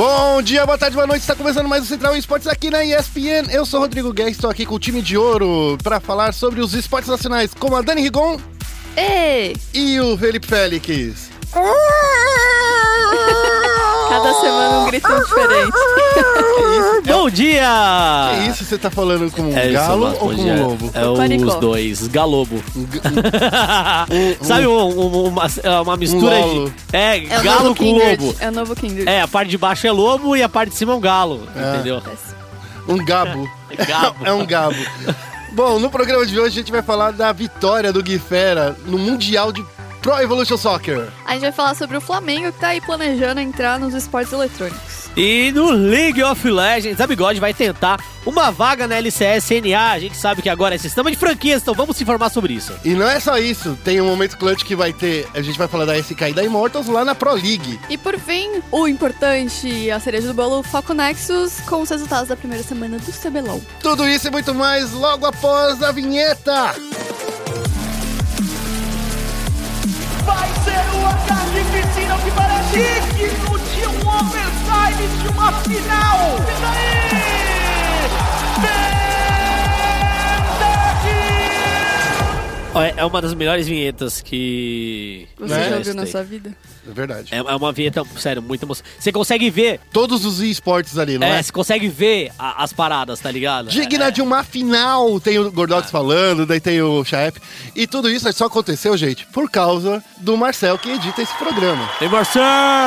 Bom dia, boa tarde, boa noite. Está começando mais o Central Esportes aqui na ESPN. Eu sou Rodrigo Guedes, estou aqui com o time de ouro para falar sobre os esportes nacionais, como a Dani Rigon Ei! e o Felipe Félix. Cada semana um grito diferente. Bom dia! Que isso, você tá falando como um É, sou galo Vasco, ou bom como dia. um lobo? É Panicó. os dois, galobo. Um um- Sabe um- um- uma, uma mistura lolo. de. É, É o galo novo com Kindred. lobo. É o novo Kindred. É, a parte de baixo é lobo e a parte de cima é um galo. É. Entendeu? um gabo. Gabo. É um gabo. Bom, no programa de hoje a gente vai falar da vitória do Gui Fera no Mundial de Pro Evolution Soccer. A gente vai falar sobre o Flamengo que tá aí planejando entrar nos esportes eletrônicos. E no League of Legends, a Bigode vai tentar uma vaga na LCS-NA. A gente sabe que agora é sistema de franquias, então vamos se informar sobre isso. E não é só isso, tem um momento clutch que vai ter, a gente vai falar da SK e da Immortals lá na Pro League. E por fim, o importante, a cereja do bolo, Foco Nexus, com os resultados da primeira semana do CBLOL. Tudo isso e muito mais logo após a vinheta. Ser uma carnificina que parece digno de um overtime de uma final. E daí? É é uma das melhores vinhetas que. Você Né? já ouviu na sua vida? É verdade. É é uma vinheta, sério, muito emocionante. Você consegue ver, Todos os esportes ali, não é, é? você consegue ver a- as paradas, tá ligado? Digna É, de uma final, tem o Gordox falando, daí tem o Chaep. E tudo isso só aconteceu, gente, por causa do Marcel que edita esse programa. Tem Marcel!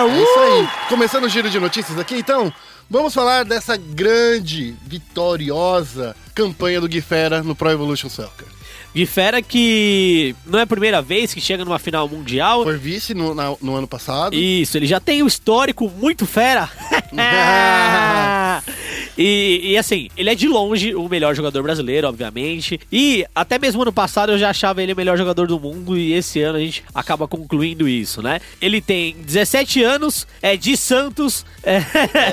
É isso aí. Começando o giro de notícias aqui, então, vamos falar dessa grande, vitoriosa campanha do Gui Fera no Pro Evolution Soccer. De fera que não é a primeira vez que chega numa final mundial. Foi vice no, na- no ano passado. Isso, ele já tem um histórico muito fera. e, e, assim, ele é de longe o melhor jogador brasileiro, obviamente. E até mesmo ano passado eu já achava ele o melhor jogador do mundo. E esse ano a gente acaba concluindo isso, né? Ele tem 17 anos, é de Santos. É.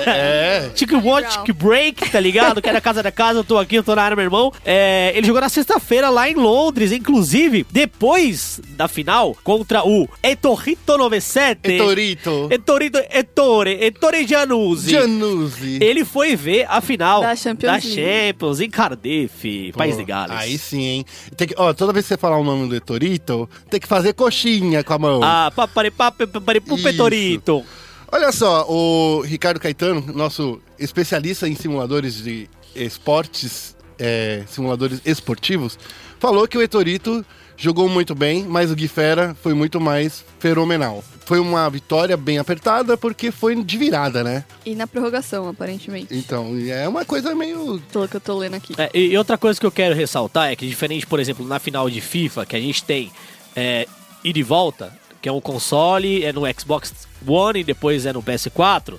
É. Tic Watch, Break, tá ligado? Quero a casa da casa, eu tô aqui, eu tô na área, meu irmão. É, ele jogou na sexta-feira lá em Londres, inclusive, depois da final, contra o Etorrito 97. Etorito. Etorrito, Ettore, Ettore Giannuzzi. Januzzi. Ele foi ver a final Da Champions da. Champions em Cardiff, País de Gales. Aí sim, hein? Tem que, ó, toda vez que você falar o nome do Etorito, tem que fazer coxinha com a mão. Ah, paparipá, paparipu, Isso. Petorito. Olha só, o Ricardo Caetano, nosso especialista em simuladores de esportes, é, simuladores esportivos, falou que o Etorito jogou muito bem, mas o Gui Fera foi muito mais fenomenal. Foi uma vitória bem apertada porque foi de virada, né? E na prorrogação, aparentemente. Então, é uma coisa meio. Pelo que eu tô lendo aqui. É, e e outra coisa que eu quero ressaltar é que, diferente, por exemplo, na final de FIFA, que a gente tem é, ida e volta, que é um console, é no Xbox One e depois é no PS4,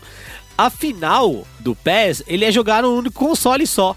a final do PES, ele é jogar num único console só.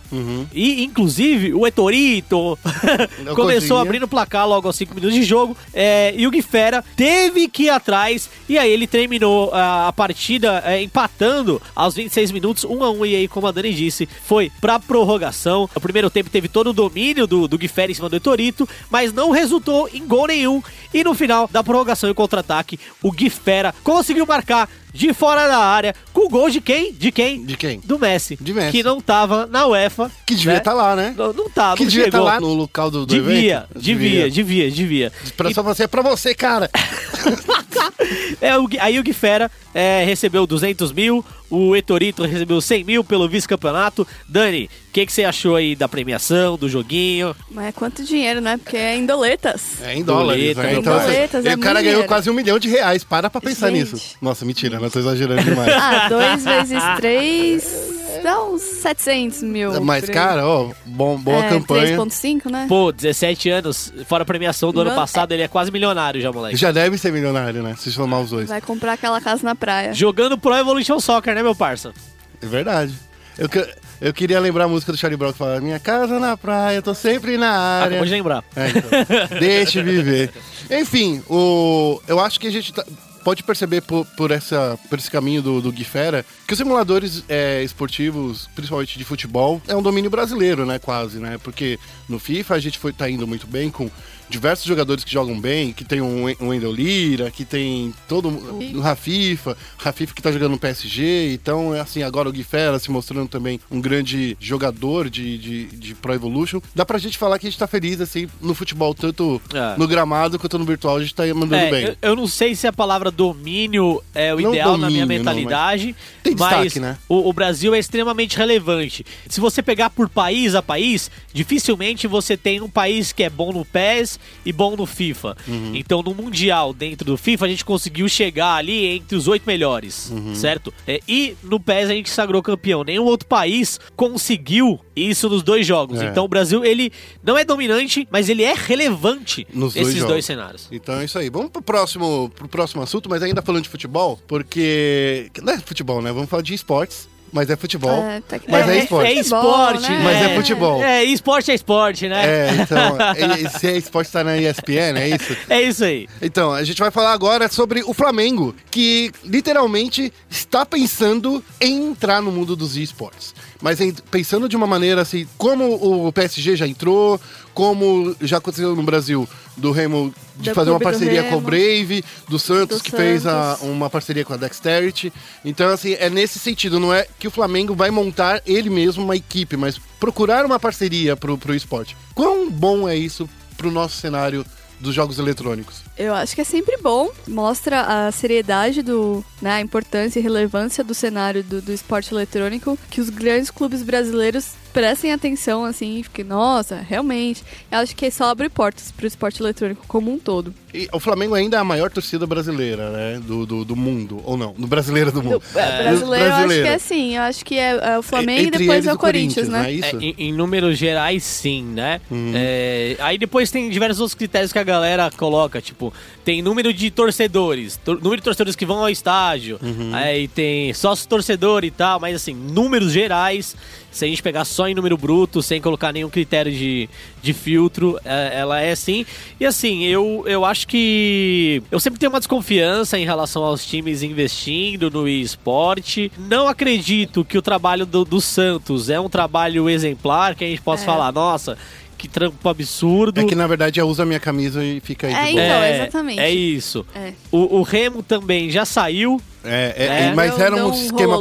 E, inclusive, o Etorito começou conseguia. abrindo o placar logo aos 5 minutos de jogo. É, e o Gui Fera teve que ir atrás. E aí ele terminou ah, a partida é, empatando aos 26 minutos, 1 a 1 E aí, como a Dani disse, foi pra prorrogação. O primeiro tempo teve todo o domínio do, do Gui Fera em cima do Etorito, mas não resultou em gol nenhum. E no final da prorrogação e contra-ataque, o Gui Fera conseguiu marcar de fora da área com o gol de quem? De quem? De quem? Do Messi. De Messi. Que não tava na UEFA. Que devia né? estar lá, né? Não, não tava, que não devia estar chegou. lá no local do, do Devia, evento. devia, devia, devia. E- só você, é pra você, cara. é, aí o Gui Fera é, recebeu 200 mil, o Etorito recebeu 100 mil pelo vice-campeonato. Dani, o que, que você achou aí da premiação, do joguinho? Mas é quanto dinheiro, né? Porque é em doletas. É em dólares, Doleta, né? Então, doletas, e é o cara ganhou dinheiro. quase um milhão de reais. Para pra pensar Gente. nisso. Nossa, mentira, não tô exagerando demais. Ah, dois vezes três dá uns 700 mil. Mas, por aí. cara, ó, bom, boa é, campanha. 3.5, né? Pô, 17 anos, fora a premiação do ano passado, ele é quase milionário já, moleque. Já deve ser milionário, né? Se somar os dois. Vai comprar aquela casa na praia. Jogando Pro Evolution Soccer, né, meu parça? É verdade. Eu, que- eu queria lembrar a música do Charlie Brown que fala Minha casa na praia, tô sempre na área. Acabou de lembrar. É, então. Deixe viver. Enfim, o, eu acho que a gente tá- pode perceber por, por essa, por esse caminho do, do Gui Fera que os simuladores é, esportivos, principalmente de futebol, é um domínio brasileiro, né? Quase, né? Porque no FIFA a gente foi, tá indo muito bem com diversos jogadores que jogam bem, que tem um, um Wendel Lira, que tem todo o Rafifa, Rafifa que tá jogando no PSG, então é assim, agora o Gui Fera se mostrando também um grande jogador de, de, de Pro Evolution. Dá pra gente falar que a gente tá feliz, assim, no futebol, tanto É. no gramado quanto no virtual, a gente tá mandando É, bem. eu, eu não sei se a palavra domínio é o Não ideal na minha domínio, não, mentalidade, tem mas destaque, né? o, o Brasil é extremamente relevante. Se você pegar por país a país, dificilmente você tem um país que é bom no PES e bom no FIFA. Uhum. Então, no Mundial, dentro do FIFA, a gente conseguiu chegar ali entre os oito melhores, Uhum. certo? É, e no PES a gente sagrou campeão. Nenhum outro país conseguiu isso nos dois jogos. É. Então, o Brasil, ele não é dominante, mas ele é relevante Nos dois nesses jogos. dois cenários. Então é isso aí. Vamos pro próximo, pro próximo assunto, mas ainda falando de futebol, porque. Não é futebol, né? Vamos falar de esportes, mas é futebol. É, tá- Mas é esporte. É esporte, né? Mas é futebol. É, esporte é esporte, né? É, então, se é esporte tá na ESPN, é isso? É isso aí. Então, a gente vai falar agora sobre o Flamengo, que literalmente está pensando em entrar no mundo dos esportes. Mas pensando de uma maneira assim, como o PSG já entrou, como já aconteceu no Brasil, do Remo de Do fazer uma parceria com o. Brave, do Santos, Do que fez a- Santos. uma parceria com a Dexterity. Então, assim, é nesse sentido, não é que o Flamengo vai montar ele mesmo uma equipe, mas procurar uma parceria pro, pro esporte. Quão bom é isso pro nosso cenário dos jogos eletrônicos? Eu acho que é sempre bom, mostra a seriedade do, né, a importância e relevância do cenário do, do esporte eletrônico, que os grandes clubes brasileiros prestem atenção, assim, porque, nossa, realmente, eu acho que só abre portas pro esporte eletrônico como um todo. E o Flamengo ainda é a maior torcida brasileira, né? Do, do, do mundo. Ou não, do brasileiro do Do, mundo. é, brasileiro, eu acho que é assim, eu acho que é, é o Flamengo e Entre depois é o Corinthians, né? É isso? É, em, em números gerais, sim, né? Uhum. É, aí depois tem diversos outros critérios que a galera coloca, tipo, tem número de torcedores, tor- número de torcedores que vão ao estádio, Uhum. aí tem sócio torcedor e tal, mas assim, números gerais, se a gente pegar só em número bruto, sem colocar nenhum critério de, de filtro, é, ela é assim. E assim, eu, eu acho que eu sempre tenho uma desconfiança em relação aos times investindo no esporte. Não acredito que o trabalho do, do Santos é um trabalho exemplar, que a gente possa É. falar, nossa, que trampo absurdo. É que na verdade é usa a minha camisa e fica aí É, de boa. então, exatamente. É isso. É. O, o Remo também já saiu. É, é, É. mas Deu- era um esquema.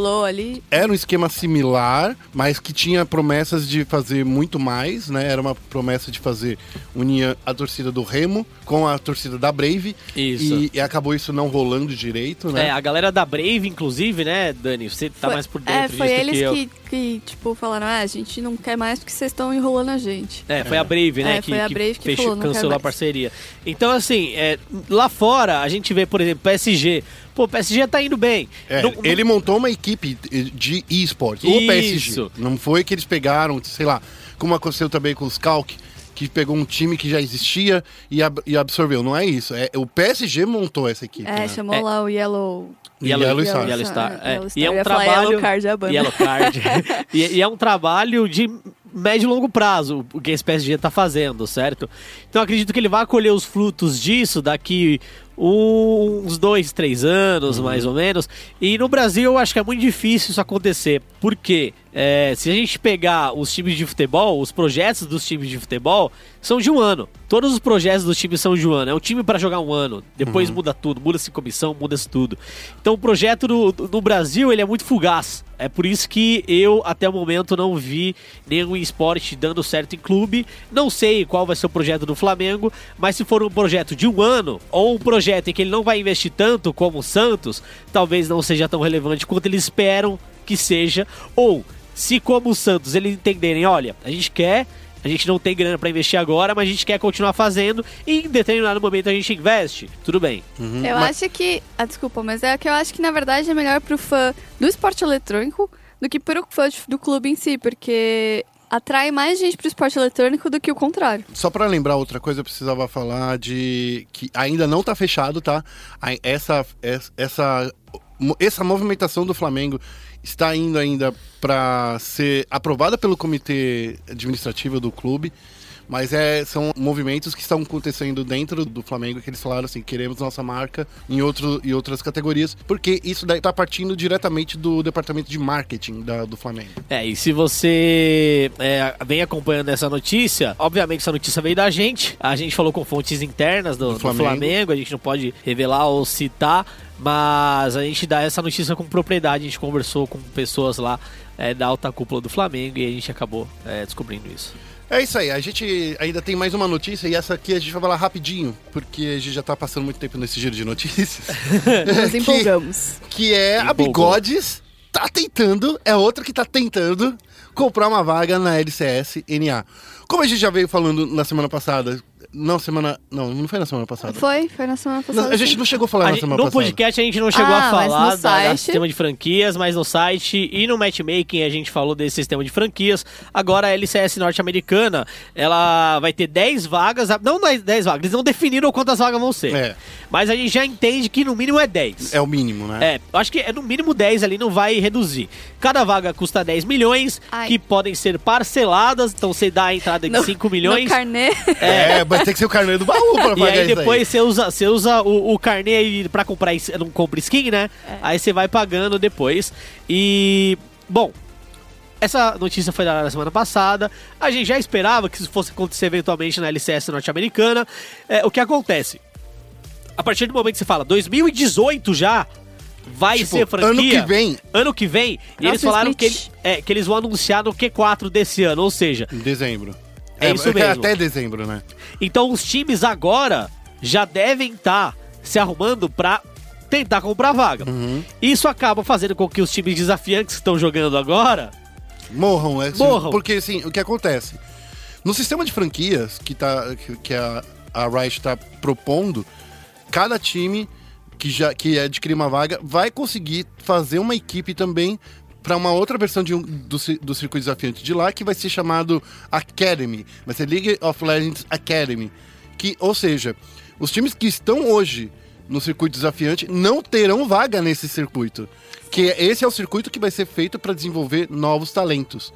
Era um esquema similar, mas que tinha promessas de fazer muito mais, né? Era uma promessa de fazer unir a torcida do Remo com a torcida da Brave. Isso. E, e acabou isso não rolando direito, né? É, a galera da Brave, inclusive, né, Dani? Você tá Foi- mais por dentro É, foi disso eles que eu. que, que, tipo, falaram, ah, a gente não quer mais porque vocês estão enrolando a gente. É, foi a Brave, né? É, que, foi a Brave que fechou- falou, não cancelou a parceria. Então, assim, é, lá fora, a gente vê, por exemplo, PSG. Pô, o PSG tá indo bem. É, Não- não- ele montou uma equipe de esportes, o. PSG. Não foi que eles pegaram, sei lá, como aconteceu também com os Calc, que pegou um time que já existia e, ab- e absorveu. Não é isso. É, o PSG montou essa equipe. É, né? chamou É. lá o Yellow... Yellow, Yellow Star. Star. Yellow Star, é. Yellow Star. E é um trabalho. Yellow Card, é a banda. Yellow Card. e, e é um trabalho de médio e longo prazo, o que esse PSG tá fazendo, certo? Então eu acredito que ele vai colher os frutos disso daqui uns dois, três anos, Uhum. mais ou menos. E no Brasil eu acho que é muito difícil isso acontecer. Por quê? É, se a gente pegar os times de futebol, os projetos dos times de futebol são de um ano. Todos os projetos dos times são de um ano. É um time para jogar um ano. Depois Uhum. muda tudo, muda-se comissão, muda-se tudo. Então o projeto no, no Brasil ele é muito fugaz. É por isso que eu até o momento não vi nenhum esporte dando certo em clube. Não sei qual vai ser o projeto do Flamengo, mas se for um projeto de um ano ou um projeto em que ele não vai investir tanto como o Santos, talvez não seja tão relevante quanto eles esperam que seja. Ou se como o Santos eles entenderem, olha, a gente quer a gente não tem grana para investir agora, mas a gente quer continuar fazendo e em determinado momento a gente investe. Tudo bem. Uhum. Eu Mas- acho que... Ah, desculpa, mas é que eu acho que, na verdade, é melhor pro fã do esporte eletrônico do que pro fã do clube em si, porque atrai mais gente pro esporte eletrônico do que o contrário. Só pra lembrar outra coisa, eu precisava falar de que ainda não tá fechado, tá? Essa, essa, essa movimentação do Flamengo está indo ainda para ser aprovada pelo comitê administrativo do clube, Mas é, são movimentos que estão acontecendo dentro do Flamengo que eles falaram assim, queremos nossa marca em, outro, em outras categorias, porque isso daí tá partindo diretamente do departamento de marketing da- do Flamengo. É, e se você é, vem acompanhando essa notícia, obviamente essa notícia veio da gente, a gente falou com fontes internas do, Do do Flamengo. Flamengo. a gente não pode revelar ou citar, mas a gente dá essa notícia com propriedade, a gente conversou com pessoas lá é, da alta cúpula do Flamengo e a gente acabou é, descobrindo isso. É isso aí, a gente ainda tem mais uma notícia e essa aqui a gente vai falar rapidinho, porque a gente já tá passando muito tempo nesse giro de notícias. Nos Que- empolgamos. que é a Empolgou. Bigodes tá tentando, é outra que tá tentando comprar uma vaga na LCS NA. Como a gente já veio falando na semana passada, não semana, não, não foi na semana passada. Foi, foi na semana passada. Não, a gente não chegou a falar A na gente- semana no passada. podcast a gente não chegou Ah, a mas falar no site- sistema de franquias, mas no site e no matchmaking a gente falou desse sistema de franquias. Agora a LCS norte-americana, ela vai ter 10 vagas, não 10 vagas, eles não definiram quantas vagas vão ser. É. Mas a gente já entende que no mínimo é 10. É o mínimo, né? É, eu acho que é no mínimo 10 ali, não vai reduzir. Cada vaga custa 10 milhões, Ai. que podem ser parceladas, então você dá a entrada de No- 5 milhões. No carnê. É, vai ter que ser o carnê do baú pra E aí isso depois você usa, você usa o, o carnê aí pra comprar, não compra skin, né? É. Aí você vai pagando depois. E, bom, essa notícia foi dada na semana passada. A gente já esperava que isso fosse acontecer eventualmente na LCS norte-americana. É, o que acontece? A partir do momento que você fala 2018 já vai Tipo, ser franquia. ano que vem. Ano que vem. E eles falaram que, ele- é, que eles vão anunciar no Q4 desse ano. Ou seja, Em dezembro. É isso mesmo. Até dezembro, né? então os times agora já devem estar se arrumando pra tentar comprar vaga. Uhum. Isso acaba fazendo com que os times desafiantes que estão jogando agora. Morram, é, Morram. Porque assim, o que acontece? No sistema de franquias que, tá, que, que a, a Riot está propondo, cada time que já que adquirir uma vaga vai conseguir fazer uma equipe também para uma outra versão de um, do, do circuito desafiante de lá, que vai ser chamado Academy. Vai ser League of Legends Academy. Que, ou seja, os times que estão hoje no circuito desafiante não terão vaga nesse circuito. Que é- esse é o circuito que vai ser feito para desenvolver novos talentos.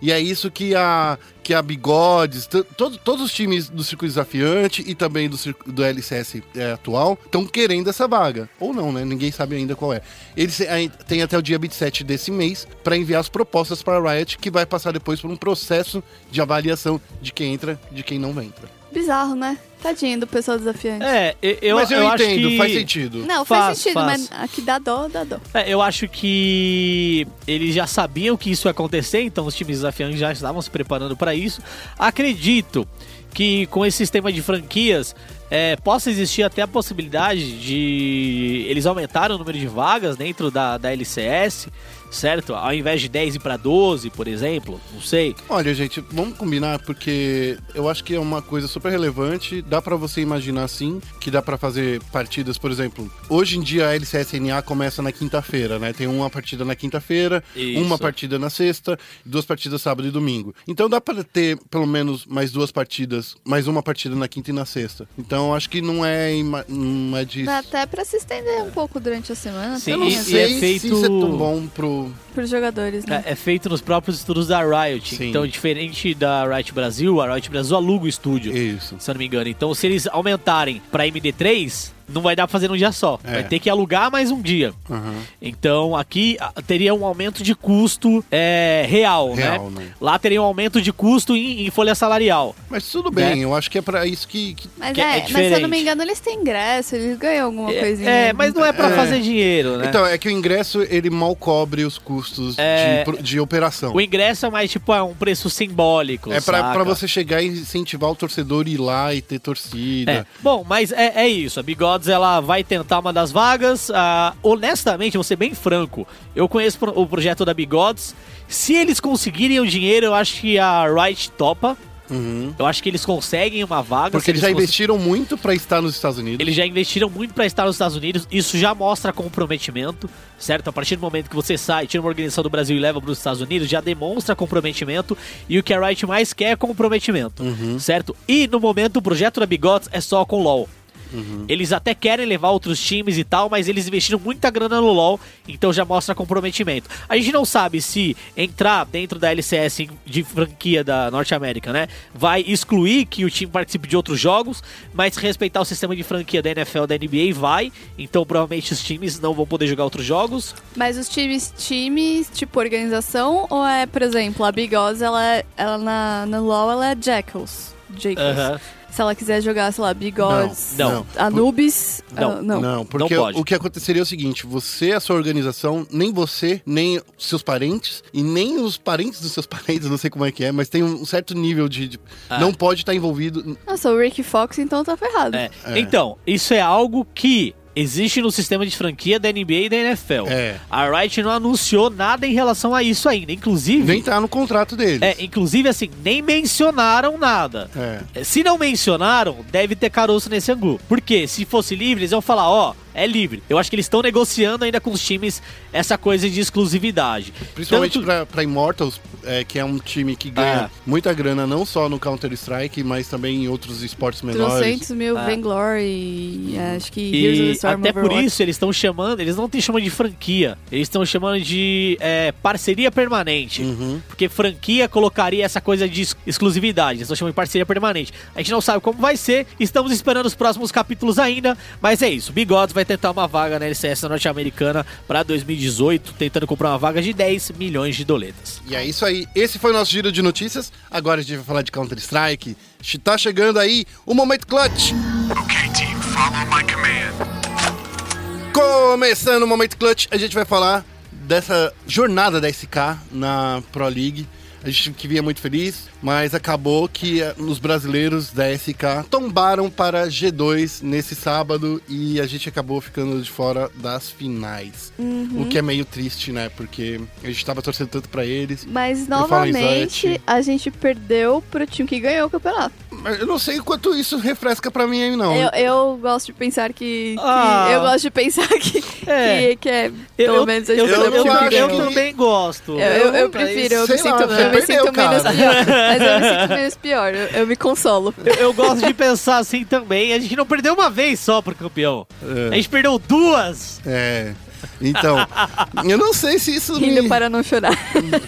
E é isso que a, que a Bigodes, todo- todos os times do circuito desafiante e também do, do LCS é, atual estão querendo essa vaga. Ou não, né? Ninguém sabe ainda qual é. Eles ai- têm até o dia 27 desse mês para enviar as propostas para a Riot, que vai passar depois por um processo de avaliação de quem entra de quem não entra. Bizarro, né? Tadinho do pessoal desafiante. É, eu, eu, Mas eu, eu acho entendo, que- faz sentido. Não, faz, Faz, sentido, faz. mas aqui dá dó, dá dó. É, eu acho que eles já sabiam que isso ia acontecer, então os times desafiantes já estavam se preparando para isso. Acredito que com esse sistema de franquias é, possa existir até a possibilidade de eles aumentarem o número de vagas dentro da, da LCS, certo? Ao invés de 10 ir para 12, por exemplo, não sei. Olha, gente, vamos combinar porque eu acho que é uma coisa super relevante. Dá pra você imaginar assim que dá pra fazer partidas, por exemplo. Hoje em dia a LCSNA começa na quinta-feira, né? Tem uma partida na quinta-feira, uma partida na sexta, duas partidas sábado e domingo. Então dá pra ter pelo menos mais duas partidas, mais uma partida na quinta e na sexta. Então acho que não é não é de Dá até pra se estender um pouco durante a semana, Sim, eu pelo não e- e é sei feito- se isso é tão bom pro pros jogadores, né? É, é feito nos próprios estudos da Riot. Sim. Então, diferente da Riot Brasil, a Riot Brasil aluga o estúdio. isso. se eu não me engano. Então, se eles aumentarem pra MD3, não vai dar pra fazer num dia só. É. Vai ter que alugar mais um dia. Aham. Então, aqui teria um aumento de custo é, real, Real, né? né? Lá teria um aumento de custo em, em folha salarial. Mas tudo bem, eu acho que é pra isso que, que Mas, que é é, mas se eu não me engano, eles têm ingresso, eles ganham alguma É, coisinha. É, mas não é pra É. fazer dinheiro, né? Então, é que o ingresso, ele mal cobre os custos É. de, pro- de operação. o ingresso é mais tipo é um preço simbólico. É pra, saca? pra você chegar e incentivar o torcedor a ir lá e ter torcida. É. Bom, mas é, é isso. A Ela vai tentar uma das vagas. Ah, honestamente, vou ser bem franco. Eu conheço o projeto da Bigodes. Se eles conseguirem o dinheiro, eu acho que a Riot topa. Uhum. Eu acho que eles conseguem uma vaga. Porque eles já cons- investiram muito pra estar nos Estados Unidos. Eles já investiram muito para estar nos Estados Unidos. Isso já mostra comprometimento, certo? A partir do momento que você sai, tira uma organização do Brasil e leva para os Estados Unidos, já demonstra comprometimento. E o que a Riot mais quer é comprometimento, Uhum. certo? E no momento o projeto da Bigotes é só com LoL. Eles até querem levar outros times e tal, mas eles investiram muita grana no LoL, então já mostra comprometimento. A gente não sabe se entrar dentro da LCS de franquia da Norte América, né, vai excluir que o time participe de outros jogos, mas respeitar o sistema de franquia da NFL, da NBA vai, então provavelmente os times não vão poder jogar outros jogos. Mas os times, times, tipo organização, ou é, por exemplo, a Big Oz, ela, é- ela na, no LoL, ela é Jackals. Jackals. Aham. Se ela quiser jogar, sei lá, Big Oz, Não. Anubis, Não. ah, não. Não, porque Não pode. o que aconteceria é o seguinte: você, a sua organização, nem você, nem seus parentes, e nem os parentes dos seus parentes, não sei como é que é, mas tem um certo nível de. de- Ah. Não pode estar envolvido. Nossa, o Rick Fox então tá ferrado. É. É. Então, isso é algo que existe no sistema de franquia da NBA e da NFL. É. A Riot não anunciou nada em relação a isso ainda. Inclusive, Nem tá no contrato deles. é, inclusive assim, nem mencionaram nada. É. Se não mencionaram, deve ter caroço nesse angu. Porque se fosse livre, eles iam falar, ó, é livre. Eu acho que eles estão negociando ainda com os times essa coisa de exclusividade. Principalmente Tanto- pra, pra Immortals, é, que é um time que ganha Ah. muita grana, não só no Counter-Strike, mas também em outros esportes menores. 300 mil Ah. Vainglory, acho que Heroes of the E Storm até por Overwatch. isso eles estão chamando, eles não estão chamando de franquia, eles estão chamando de é, parceria permanente. Uhum. Porque franquia colocaria essa coisa de ex- exclusividade, eles estão chamando de parceria permanente. A gente não sabe como vai ser, estamos esperando os próximos capítulos ainda, mas é isso. Bigodes vai tentar uma vaga na LCS norte-americana para 2018, tentando comprar uma vaga de 10 milhões de doletas. E é isso aí. Esse foi o nosso giro de notícias. Agora a gente vai falar de Counter-Strike. Tá chegando aí o Momento Clutch. Okay, team, follow my command. Começando o Momento Clutch, a gente vai falar dessa jornada da SK na Pro League. A gente que vinha muito feliz, mas acabou que eh, os brasileiros da SK tombaram para G2 nesse sábado e a gente acabou ficando de fora das finais. Uhum. O que é meio triste, né? Porque a gente tava torcendo tanto pra eles. Mas novamente a gente perdeu pro time que ganhou o campeonato. Eu não sei o quanto isso refresca pra mim aí, não. Eu, eu gosto de pensar que. que- Ah. eu gosto de pensar que. É. Que, que é. Pelo menos a gente eu, perdeu eu, eu, eu também gosto. Eu, eu, eu prefiro, eu me sei sinto, lá, eu você me sinto menos. Mas eu me sinto menos pior. Eu, eu me consolo. Eu, eu gosto de pensar assim também. A gente não perdeu uma vez só pro campeão. É. A gente perdeu duas. É. Então, eu não sei se isso me... Rindo para não chorar.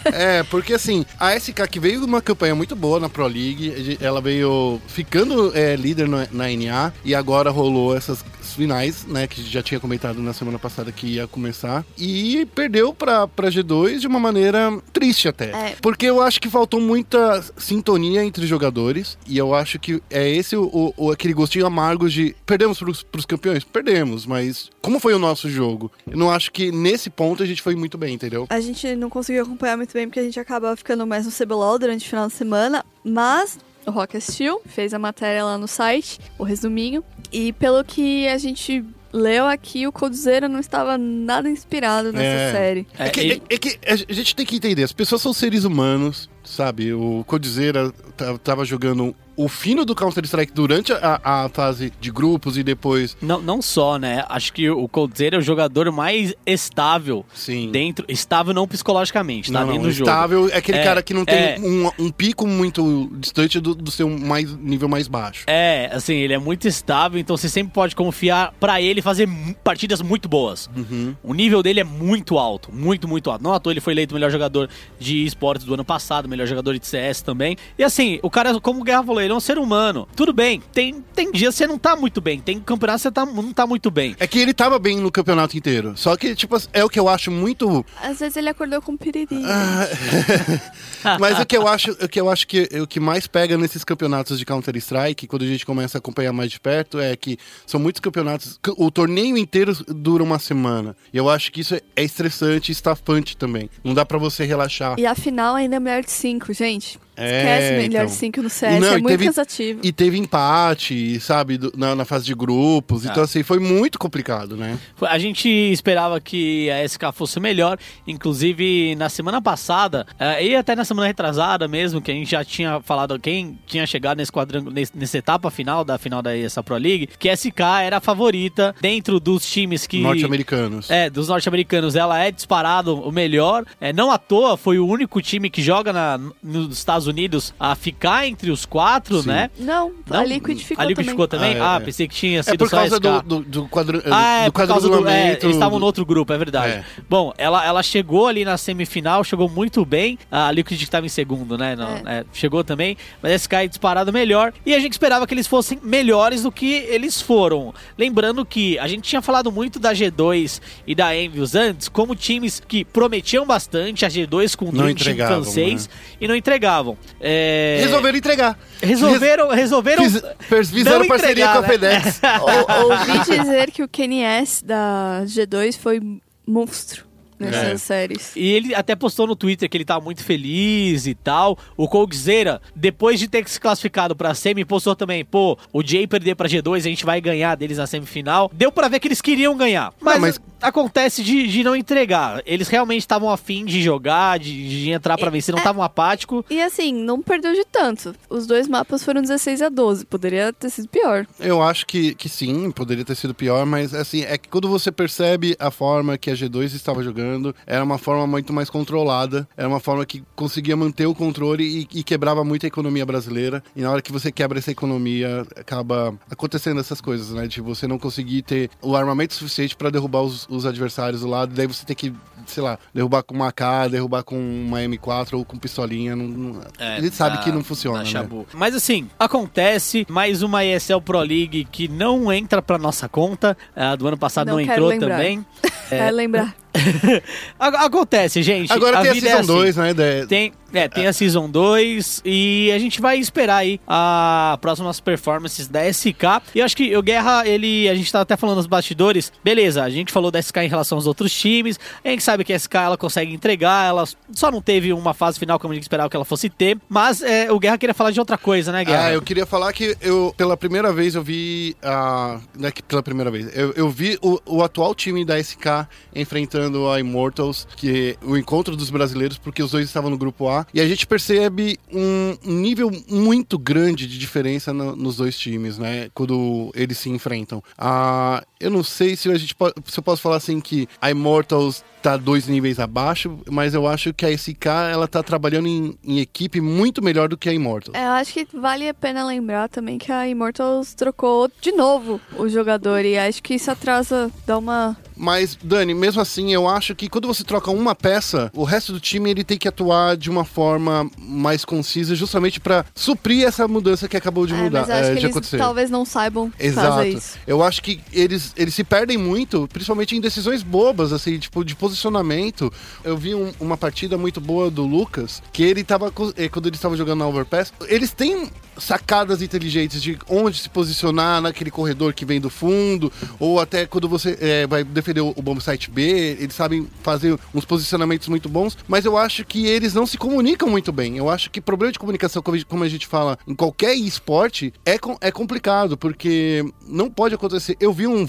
É, porque assim, a SK que veio uma campanha muito boa na Pro League, ela veio ficando é, líder na, na NA e agora rolou essas finais, né, que já tinha comentado na semana passada que ia começar e perdeu pra, pra G2 de uma maneira triste até. É. Porque eu acho que faltou muita sintonia entre os jogadores e eu acho que é esse o, o- o- aquele gostinho amargo de perdemos pros, pros campeões? Perdemos, mas como foi o nosso jogo? Eu não acho que nesse ponto a gente foi muito bem, entendeu? A gente não conseguiu acompanhar muito bem porque a gente acaba ficando mais no CBLOL durante o final de semana, mas o Rock assistiu, fez a matéria lá no site, o resuminho, e pelo que a gente leu aqui, o Coldzera não estava nada inspirado nessa É. série. É, que, e- é- é que a gente tem que entender, as pessoas são seres humanos, sabe? O Codizeira ta- tava jogando o fino do Counter-Strike durante a, a fase de grupos e depois. Não, não só, né? Acho que o Coldzera é o jogador mais estável Sim. dentro. Estável não psicologicamente, tá? não, dentro não, do jogo. estável é aquele É, cara que não tem é. um, um pico muito distante do, do seu mais, nível mais baixo. É, assim, ele é muito estável, então você sempre pode confiar pra ele fazer partidas muito boas. Uhum. O nível dele é muito alto, muito, muito alto. Não à toa ele foi eleito o melhor jogador de esportes do ano passado, melhor jogador de CS também. E assim, o cara, como o Guerra falou, ele é um ser humano. Tudo bem, tem, tem dias que você não tá muito bem, tem campeonato que você tá, não tá muito bem. É que ele tava bem no campeonato inteiro. Só que, tipo, é o que eu acho muito. Às vezes ele acordou com piriri. Mas o que eu acho, o que eu acho que o que mais pega nesses campeonatos de Counter-Strike, quando a gente começa a acompanhar mais de perto, é que são muitos campeonatos. O torneio inteiro dura uma semana. E eu acho que isso é estressante e estafante também. Não dá pra você relaxar. E a final ainda é melhor de 5, gente. É, Esquece melhor então. de 5 no CS, Não, é e muito teve- cansativo. E teve empate, sabe, do- na, na fase de grupos. Então, Ah. assim, foi muito complicado, né? A gente esperava que a SK fosse melhor, inclusive na semana passada, eh, e até na semana retrasada mesmo, que a gente já tinha falado quem tinha chegado nesse quadrangular, nesse- nessa etapa final da final da ESA Pro League, que a SK era a favorita dentro dos times que Norte-americanos. é, dos norte-americanos, ela é disparado o melhor. É, não à toa, foi o único time que joga na- nos Estados Unidos a ficar entre os quatro, Sim. né? Não, Não? a Liquid ficou a Liquid também. ficou também? Ah, é, Ah, é. pensei que tinha sido É por só causa SK. do, do, do, quadru, Ah, é, do por causa do. É, quadrulamento. eles estavam no outro grupo, é verdade. É. Bom, ela, ela chegou ali na semifinal, chegou muito bem. A Liquid que estava em segundo, né? Não, é, chegou também. Mas a Sky disparado melhor. E a gente esperava que eles fossem melhores do que eles foram. Lembrando que a gente tinha falado muito da G2 e da Envious antes como times que prometiam bastante. A G2 com o Dream Team francês e não entregavam. É, Resolveram entregar. Resolveram, resolveram. Fiz- fez- fizeram não parceria entregar, com a né? FedEx. Ou- Ouvi dizer que o Kenny S da G2 foi monstro nessas É. séries. E ele até postou no Twitter que ele tava muito feliz e tal. O Coldzera, depois de ter se classificado pra semi, postou também, pô, o Jay perder pra G2, a gente vai ganhar deles na semifinal. Deu pra ver que eles queriam ganhar. Mas, Não, mas- acontece de, de não entregar. Eles realmente estavam afim de jogar, de, de entrar pra vencer, não estavam apáticos. E assim, não perdeu de tanto. Os dois mapas foram 16 a 12. Poderia ter sido pior. Eu acho que, que sim, poderia ter sido pior, mas assim, é que quando você percebe a forma que a G2 estava jogando, era uma forma muito mais controlada, era uma forma que conseguia manter o controle e, e quebrava muito a economia brasileira. E na hora que você quebra essa economia, acaba acontecendo essas coisas, né? De você não conseguir ter o armamento suficiente para derrubar os, os adversários do lado, daí você tem que, sei lá, derrubar com uma AK, derrubar com uma M4 ou com pistolinha. Não, não- a gente sabe da- que não funciona, né? Mas assim, acontece mais uma ESL Pro League que não entra pra nossa conta. A do ano passado não, Não entrou lembrar. também. É, lembrar. Ac- Acontece, gente. Agora tem a é Season assim. 2, né? da- Tem, é, tem a Season 2 e a gente vai esperar aí a próximas performances da SK. E eu acho que o Guerra, ele, a gente tava até falando nos bastidores, beleza, a gente falou da SK em relação aos outros times, a gente sabe que a SK ela consegue entregar, ela só não teve uma fase final como a gente esperava que ela fosse ter, mas é, o Guerra queria falar de outra coisa, né, Guerra? Ah, eu queria falar que eu, pela primeira vez, eu vi a. Não é que pela primeira vez. Eu, eu vi o, o atual time da SK enfrentando a Immortals, que é o encontro dos brasileiros, porque os dois estavam no grupo A. E a gente percebe um nível muito grande de diferença no- nos dois times, né? Quando eles se enfrentam. Ah, eu não sei se a gente pode, se eu posso falar assim que a Immortals tá dois níveis abaixo, mas eu acho que a SK ela tá trabalhando em, em equipe muito melhor do que a Immortals. É, eu acho que vale a pena lembrar também que a Immortals trocou de novo o jogador. E acho que isso atrasa, dá uma. Mas, Dani, mesmo assim, eu acho que quando você troca uma peça, o resto do time ele tem que atuar de uma forma mais concisa, justamente pra suprir essa mudança que acabou de É, mudar, mas acho é, que de eles acontecer. talvez não saibam Exato. fazer isso. Eu acho que eles, eles se perdem muito, principalmente em decisões bobas, assim, tipo, de posicionamento. Eu vi um- uma partida muito boa do Lucas, que ele tava, eh, quando ele estava jogando na Overpass, eles têm sacadas inteligentes de onde se posicionar naquele corredor que vem do fundo, ou até quando você eh, vai defender o, o site B, eles sabem fazer uns posicionamentos muito bons, mas eu acho que eles não se comunicam muito bem. Eu acho que problema de comunicação, como a gente- fala em qualquer esporte, é, é complicado, porque não pode acontecer. Eu vi um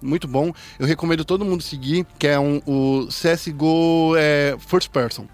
Muito bom, eu recomendo todo mundo seguir, que é um, o CSGO é, First Person.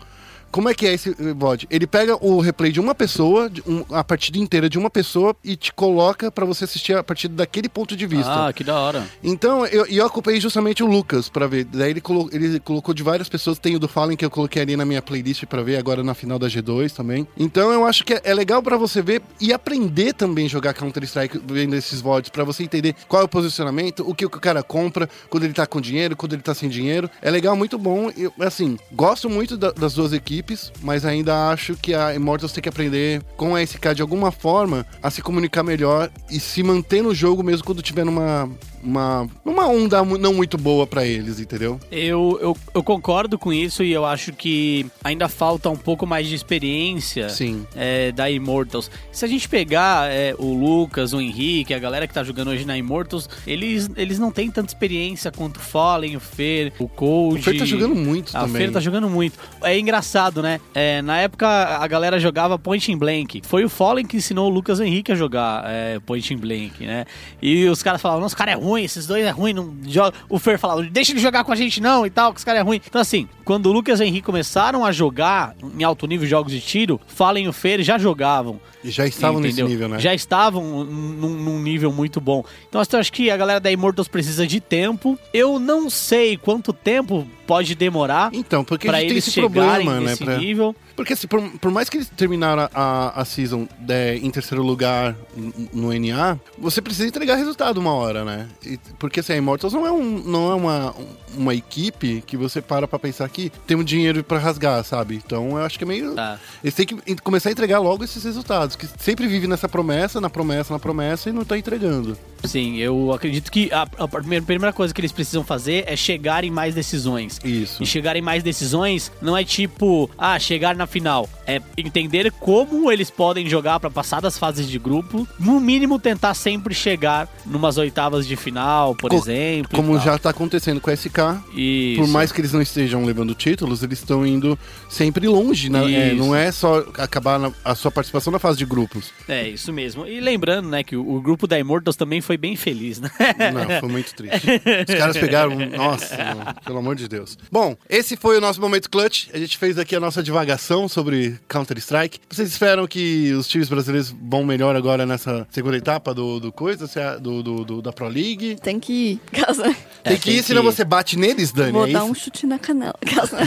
Como é que é esse eh, VOD? Ele pega o replay de uma pessoa, de um- a partida inteira de uma pessoa, e te coloca pra você assistir a partida daquele ponto de vista. Ah, que da hora. Então, eu, e eu acompanhei justamente o Lucas pra ver. Daí ele, colo- ele colocou de várias pessoas. Tem o do Fallen que eu coloquei ali na minha playlist pra ver agora na final da G2 também. Então eu acho que é, é legal pra você ver e aprender também jogar Counter-Strike vendo esses VODs, pra você entender qual é o posicionamento, o que o cara compra, quando ele tá com dinheiro, quando ele tá sem dinheiro. É legal, muito bom. Eu, assim, gosto muito da- das duas equipes, mas ainda acho que a Immortals tem que aprender com a SK de alguma forma a se comunicar melhor e se manter no jogo mesmo quando tiver numa uma, uma onda não muito boa pra eles, entendeu? Eu, eu, eu concordo com isso e eu acho que ainda falta um pouco mais de experiência Sim. é, da Immortals. Se a gente pegar é, o Lucas, o Henrique, a galera que tá jogando hoje na Immortals, eles, eles não têm tanta experiência quanto o Fallen, o Fer, o Cold. O Fer tá jogando muito a também. Fer tá jogando muito. É engraçado, né? É, na época a galera jogava Point in Blank. Foi o Fallen que ensinou o Lucas Henrique a jogar é, Point in Blank, né? E os caras falavam, nossa, o cara é ruim, esses dois é ruim, não joga. O Fer falava, deixa ele jogar com a gente não e tal, que esse cara é ruim. Então assim, quando o Lucas e o Henrique começaram a jogar em alto nível jogos de tiro, Fallen e o Fer já jogavam. E já estavam nesse entendeu? nível, né? Já estavam num, num nível muito bom. Então eu acho que a galera da Immortals precisa de tempo. Eu não sei quanto tempo pode demorar Então, porque a pra gente tem eles esse chegarem problema, né? nesse pra- nível. Porque assim, por, por mais que eles terminaram a, a season é, em terceiro lugar no NA, você precisa entregar resultado uma hora, né? E- porque assim, a Immortals não é, um, não é uma, uma equipe que você para pra pensar que tem um dinheiro pra rasgar, sabe? Então eu acho que é meio. Tá. Eles têm que começar a entregar logo esses resultados, que sempre vive nessa promessa, na promessa, na promessa e não tá entregando. Sim, eu acredito que a, a primeira, coisa que eles precisam fazer é chegar em mais decisões. Isso. E chegar em mais decisões não é tipo, ah, chegar na final. É entender como eles podem jogar pra passar das fases de grupo. No mínimo, tentar sempre chegar numas oitavas de final, por Co- exemplo. e Como já tá acontecendo com a SK, Isso. Por mais que eles não estejam levando títulos, eles estão indo sempre longe, né? É, não é só acabar na- a sua participação na fase de grupos. É, isso mesmo. E lembrando, né, que o, o grupo da Immortals também foi bem feliz, né? Não, foi muito triste. Os caras pegaram. Nossa, não, pelo amor de Deus. Bom, esse foi o nosso momento clutch. A gente fez aqui a nossa divagação sobre Counter-Strike. Vocês esperam que os times brasileiros vão melhor agora nessa segunda etapa do, do coisa, é- do, do- do- da Pro League? Tem que ir. Casa. É, Tem que ir, senão você bate neles, Dani. Vou é dar isso? um chute na canela. Casa.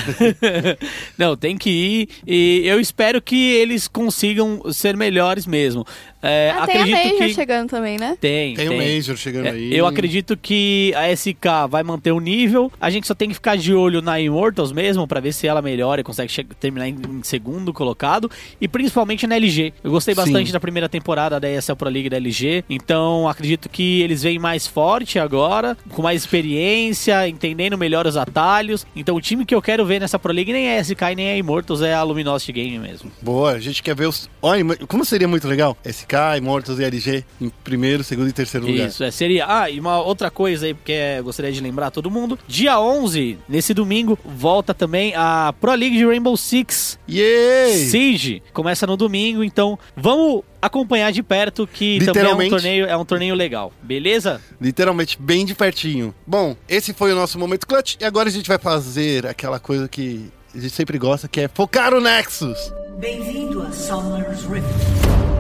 Não, tem que ir. E eu espero que eles consigam ser melhores mesmo. É, Ah, tem a Major que. chegando também, né? Tem, Tem o Major chegando É, aí. Eu acredito que a SK vai manter o nível. A gente só tem que ficar de olho na Immortals mesmo, pra ver se ela melhora e consegue terminar em, em segundo colocado. E principalmente na LG. Eu gostei bastante Sim. da primeira temporada da ESL Pro League da LG. Então acredito que eles vêm mais forte agora, com mais experiência, entendendo melhor os atalhos. Então o time que eu quero ver nessa Pro League nem é a SK e nem é a Immortals, é a Luminosity Game mesmo. Boa, a gente quer ver os. Olha, como seria muito legal? SK, Immortals e LG em primeiro, segundo e terceiro lugar. Isso, é, seria. Ah, e uma outra coisa aí, porque é, gostaria de lembrar todo mundo. Dia 11, nesse domingo, volta também a Pro League de Rainbow Six Yay! Siege. Começa no domingo, então vamos acompanhar de perto que também é um Literalmente. torneio, é um torneio legal, beleza? Literalmente bem de pertinho. Bom, esse foi o nosso momento clutch e agora a gente vai fazer aquela coisa que a gente sempre gosta, que é focar o Nexus. Bem-vindo a Summer's Rift.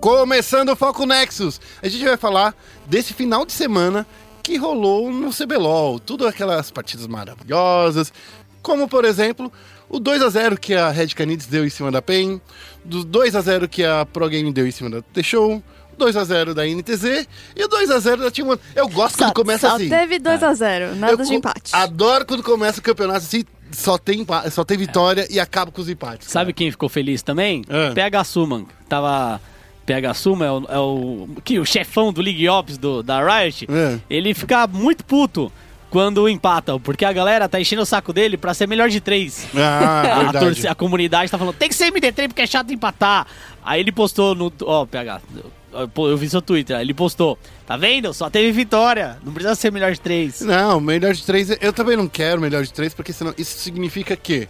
Começando o Foco Nexus, a gente vai falar desse final de semana que rolou no CBLOL. Tudo aquelas partidas maravilhosas, como por exemplo o 2 a 0 que a Red Canids deu em cima da PEN, do 2 a 0 que a Pro Game deu em cima da The-Show, 2 a 0 da NTZ e o 2 a 0 da Team One. Eu gosto quando começa só assim. teve 2x0, nada Eu de empate. Adoro quando começa o campeonato assim, só tem, só tem vitória e acaba com os empates. cara. Sabe quem ficou feliz também? É. PH Suman. Tava. PH Suman é o, é o, que, o chefão do League Ops do, da Riot. É. Ele fica muito puto quando empatam, porque a galera tá enchendo o saco dele pra ser melhor de três. Ah, a, verdade. torce- a comunidade tá falando, tem que ser MD3 porque é chato empatar. Aí ele postou no. Ó, PH, eu, vi seu Twitter. aí Ele postou, tá vendo? Só teve vitória. Não precisa ser melhor de três. Não, melhor de três, eu também não quero melhor de três, porque senão isso significa que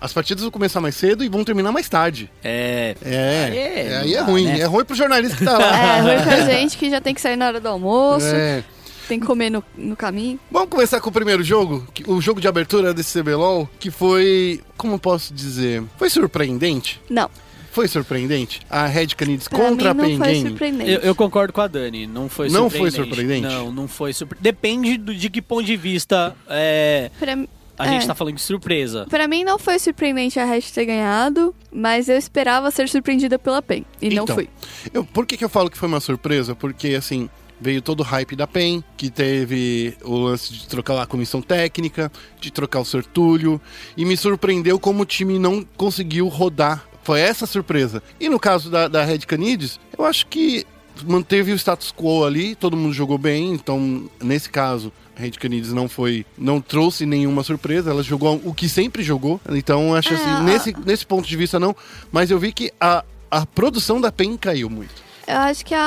as partidas vão começar mais cedo e vão terminar mais tarde. É. É, Aí é- é, aí é não ruim. né? É ruim pro jornalista que tá lá. É, ruim pra gente que já tem que sair na hora do almoço, É. tem que comer no, no caminho. Vamos começar com o primeiro jogo, o jogo de abertura desse CBLOL, que foi, como eu posso dizer, foi surpreendente. Não, Foi surpreendente. A Red Canids contra a mim não Pen foi Game. surpreendente. Eu, eu concordo com a Dani, não foi Não foi surpreendente. surpreendente? Não, não foi surpreendente. Depende do, de que ponto de vista é, Pra, a É. gente tá falando de surpresa. pra mim não foi surpreendente a Red ter ganhado, mas eu esperava ser surpreendida pela PEN. E não Então, fui. Eu, por que, que eu falo que foi uma surpresa? Porque, assim, veio todo o hype da PEN, que teve o lance de trocar lá a comissão técnica, de trocar o Sertúlio, e me surpreendeu como o time não conseguiu rodar. Foi essa a surpresa. E no caso da, da Red Canids, eu acho que manteve o status quo ali, todo mundo jogou bem, então, nesse caso, a Red Canids não foi, não trouxe nenhuma surpresa, ela jogou o que sempre jogou, então acho É, assim, a- nesse, nesse ponto de vista não, mas eu vi que a, a produção da PEN caiu muito. Eu acho que a,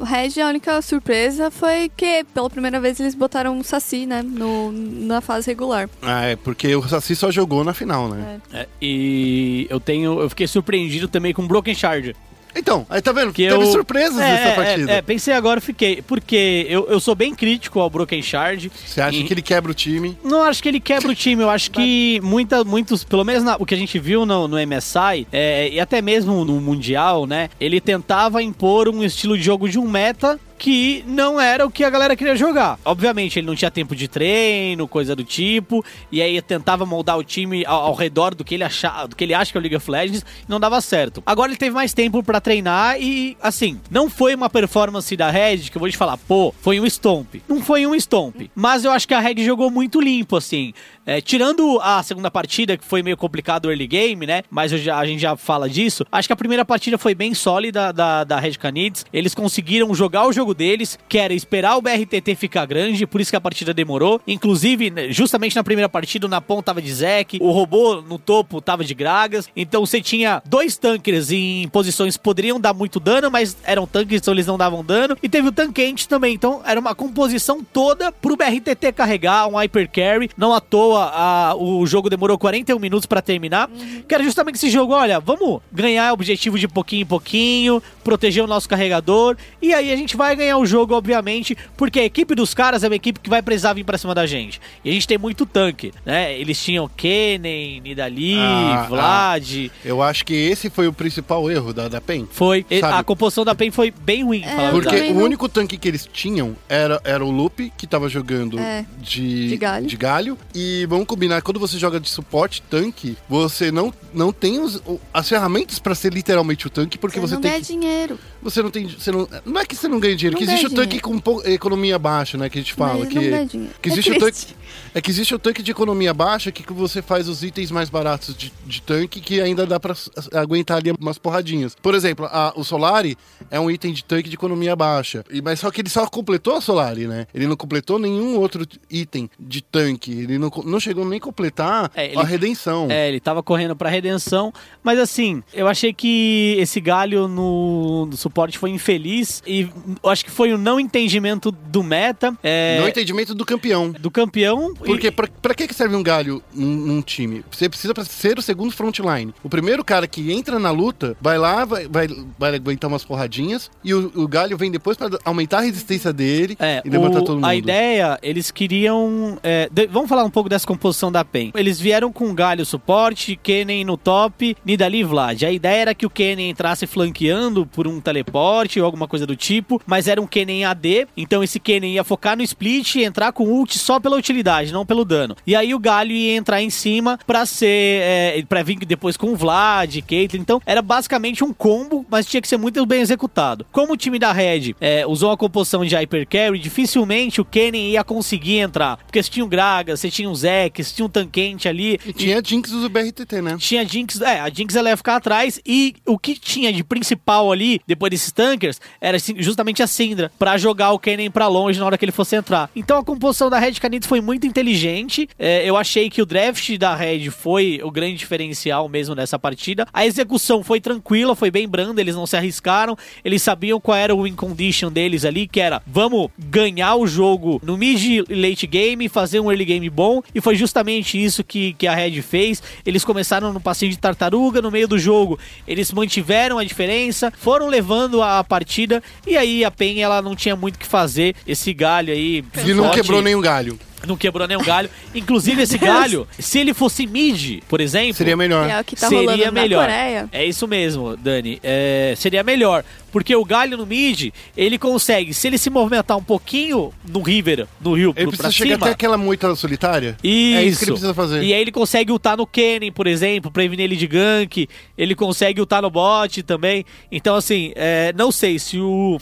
a Red, a única surpresa foi que pela primeira vez eles botaram um Saci, né, no, na fase regular. Ah, é, porque o Saci só jogou na final, né? É, e eu tenho. Eu fiquei surpreendido também com Broken Shard. Então, aí tá vendo? Que Teve eu... surpresas é, nessa é, partida. É, é, pensei agora, fiquei. Porque eu, eu sou bem crítico ao Broken Shard. Você acha E- que ele quebra o time? Não acho que ele quebra o time, eu acho que muita, muitos, pelo menos na- o que a gente viu no, no MSI, é, e até mesmo no Mundial, né? Ele tentava impor um estilo de jogo de um meta que não era o que a galera queria jogar. Obviamente, ele não tinha tempo de treino, coisa do tipo, e aí tentava moldar o time ao, ao redor do que ele achava, do que ele acha que é o League of Legends, e não dava certo. Agora ele teve mais tempo pra treinar e, assim, não foi uma performance da Red que eu vou te falar, pô, foi um stomp. Não foi um stomp, mas eu acho que a Red jogou muito limpo, assim. É, tirando a segunda partida, que foi meio complicado o early game, né? Mas já- a gente já fala disso. Acho que a primeira partida foi bem sólida da, da Red Canids. Eles conseguiram jogar o jogo deles, que era esperar o BRTT ficar grande, por isso que a partida demorou. Inclusive, né, justamente na primeira partida, o Napon tava de Zek, o robô no topo tava de Gragas. Então você tinha dois tankers em posições que poderiam dar muito dano, mas eram tanques, então eles não davam dano. E teve o tanquente também, então era uma composição toda pro BRTT carregar, um hyper carry. Não à toa a- o jogo demorou 41 minutos pra terminar. Que era justamente esse jogo, olha, vamos ganhar objetivo de pouquinho em pouquinho, proteger o nosso carregador. E aí a gente vai ganhar o jogo, obviamente, porque a equipe dos caras é uma equipe que vai precisar vir pra cima da gente. E a gente tem muito tanque, né? Eles tinham Kennen, Nidali, Ah, Vlad. Eu acho que esse foi o principal erro da, da PEN. Foi. Sabe? A composição da PEN foi bem ruim, É, Porque o não- único tanque que eles tinham era, era o Lupe, que tava jogando É, de, de galho. galho. E vamos combinar, quando você joga de suporte tanque, você não, não tem os- as ferramentas pra ser literalmente o tanque, porque você, não tem ganha que, dinheiro. Você não tem. Você não, não é que você não ganha dinheiro, Não que existe o tanque dinheiro. com economia baixa, né? Que a gente fala. Mas que, não dinheiro. que É existe o triste. tanque. É que existe o tanque de economia baixa que que você faz os itens mais baratos de, de tanque que ainda dá pra s- aguentar ali umas porradinhas. Por exemplo, a- o Solari é um item de tanque de economia baixa. E, mas só que ele só completou a Solari, né? Ele não completou nenhum outro item de tanque. Ele não, não chegou nem a completar É, ele- a redenção. É, ele tava correndo pra redenção, mas assim, eu achei que esse galho no, no suporte foi infeliz e eu acho que foi um não entendimento do meta, é, Não entendimento do campeão. do campeão. e- Porque pra, pra que serve um galho num, num time? Você precisa ser o segundo frontline. O primeiro cara que entra na luta vai lá, vai, vai, vai aguentar umas porradinhas e o, o galho vem depois pra aumentar a resistência dele É, e levantar o- todo mundo. a ideia, eles queriam. é, de- vamos falar um pouco dessa composição da PEN. Eles vieram com Galho suporte, Kennen no top, Nidali e Vlad. A ideia era que o Kennen entrasse flanqueando por um teleporte ou alguma coisa do tipo, mas era um Kennen AD, então esse Kennen ia focar no split e entrar com ult só pela utilidade, não pelo dano. E aí o Galho ia entrar em cima pra ser. É, pra vir depois com o Vlad, Caitlyn. Então era basicamente um combo, mas tinha que ser muito bem executado. Como o time da Red é, usou a composição de Hyper Carry, dificilmente o Kennen ia conseguir entrar. Porque você tinha o Graga, você tinha o Zek, você tinha um Tanquente ali. E tinha a Jinx do BRTT, né? Tinha a Jinx, é, a Jinx ela ia ficar atrás e o que tinha de principal ali, depois desses tankers, era assim, justamente a Syndra, pra jogar o Kennen pra longe na hora que ele fosse entrar. Então a composição da Red Canids foi muito inteligente, é, eu achei que o draft da Red foi o grande diferencial mesmo nessa partida. A execução foi tranquila, foi bem branda, eles não se arriscaram, eles sabiam qual era o win condition deles ali, que era, vamos ganhar o jogo no mid late game, fazer um early game bom, e foi justamente isso que, que a Red fez. Eles começaram no passeio de tartaruga, no meio do jogo, eles mantiveram a diferença, foram levando a partida, e aí a PEN ela não tinha muito o que fazer. Esse galho aí. E não forte, quebrou nenhum galho. Não quebrou nenhum galho. Inclusive, esse galho, se ele fosse mid, por exemplo. Seria melhor. É o que tá seria rolando melhor. na Coreia. É isso mesmo, Dani. É, seria melhor. Porque o galho no mid, ele consegue, se ele se movimentar um pouquinho no river, no rio, Ele pro- pra precisa chegar cima. até aquela moita solitária. Isso. É isso que ele precisa fazer. E aí ele consegue ultar no Kennen, por exemplo, prevenir ele de gank. Ele consegue ultar no bot também. Então, assim, é, não sei se o.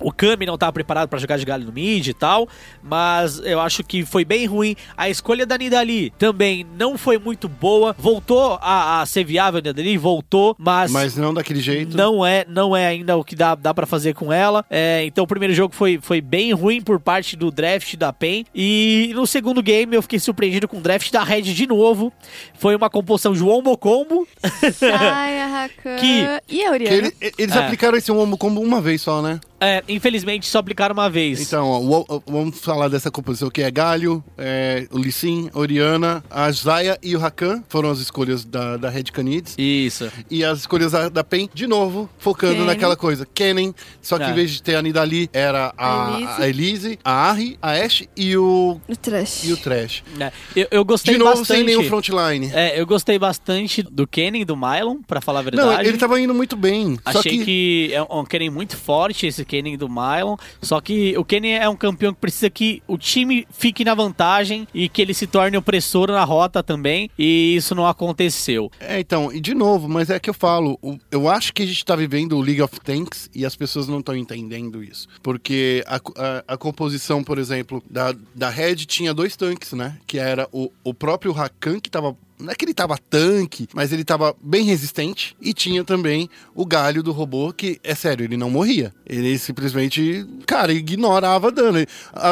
O Kami não estava preparado para jogar de galho no mid e tal, mas eu acho que foi bem ruim. A escolha da Nidali também não foi muito boa. Voltou a, a ser viável a Nidali, voltou, mas, Mas não daquele jeito. não é não é ainda o que dá, dá para fazer com ela. É, então o primeiro jogo foi, foi bem ruim por parte do draft da PEN. E no segundo game eu fiquei surpreendido com o draft da Red de novo. Foi uma composição de Wombo Combo. Saia, Rakan. Que- E a Que Oriana? ele- eles É. aplicaram esse wombo combo uma vez só, né? É, infelizmente só aplicaram uma vez. Então, ó, vamos falar dessa composição que é Galho, é, o Lissin, Oriana, a Zaya e o Rakan foram as escolhas da, da Red Canids. Isso. E as escolhas da, da PEN, de novo, focando Kennen. naquela coisa. Kennen, só que É. em vez de ter a Nidali, era a, Elise. a Elise, a Ari, a Ashe e o, O trash. e o Trash. É, eu, eu gostei De novo, bastante. sem nenhum frontline. É, eu gostei bastante do Kenny e do Mylon, pra falar a verdade. Não, ele tava indo muito bem. só Achei que, que... é um Kenny muito forte, esse Kenny do Mylon. Só que o Kenny é um campeão que precisa que o time fique na vantagem e que ele se torne opressor na rota também. E isso não aconteceu. É, então, e de novo, mas é que eu falo, eu acho que a gente tá vivendo o League of Tanks e as pessoas não estão entendendo isso. Porque a, a- a composição, por exemplo, da, da Red tinha dois tanques, né? Que era o, o próprio Rakan, que tava. Não é que ele tava tanque, mas ele tava bem resistente. E tinha também o galho do robô, que, é sério, ele não morria. Ele simplesmente, cara, ignorava dano.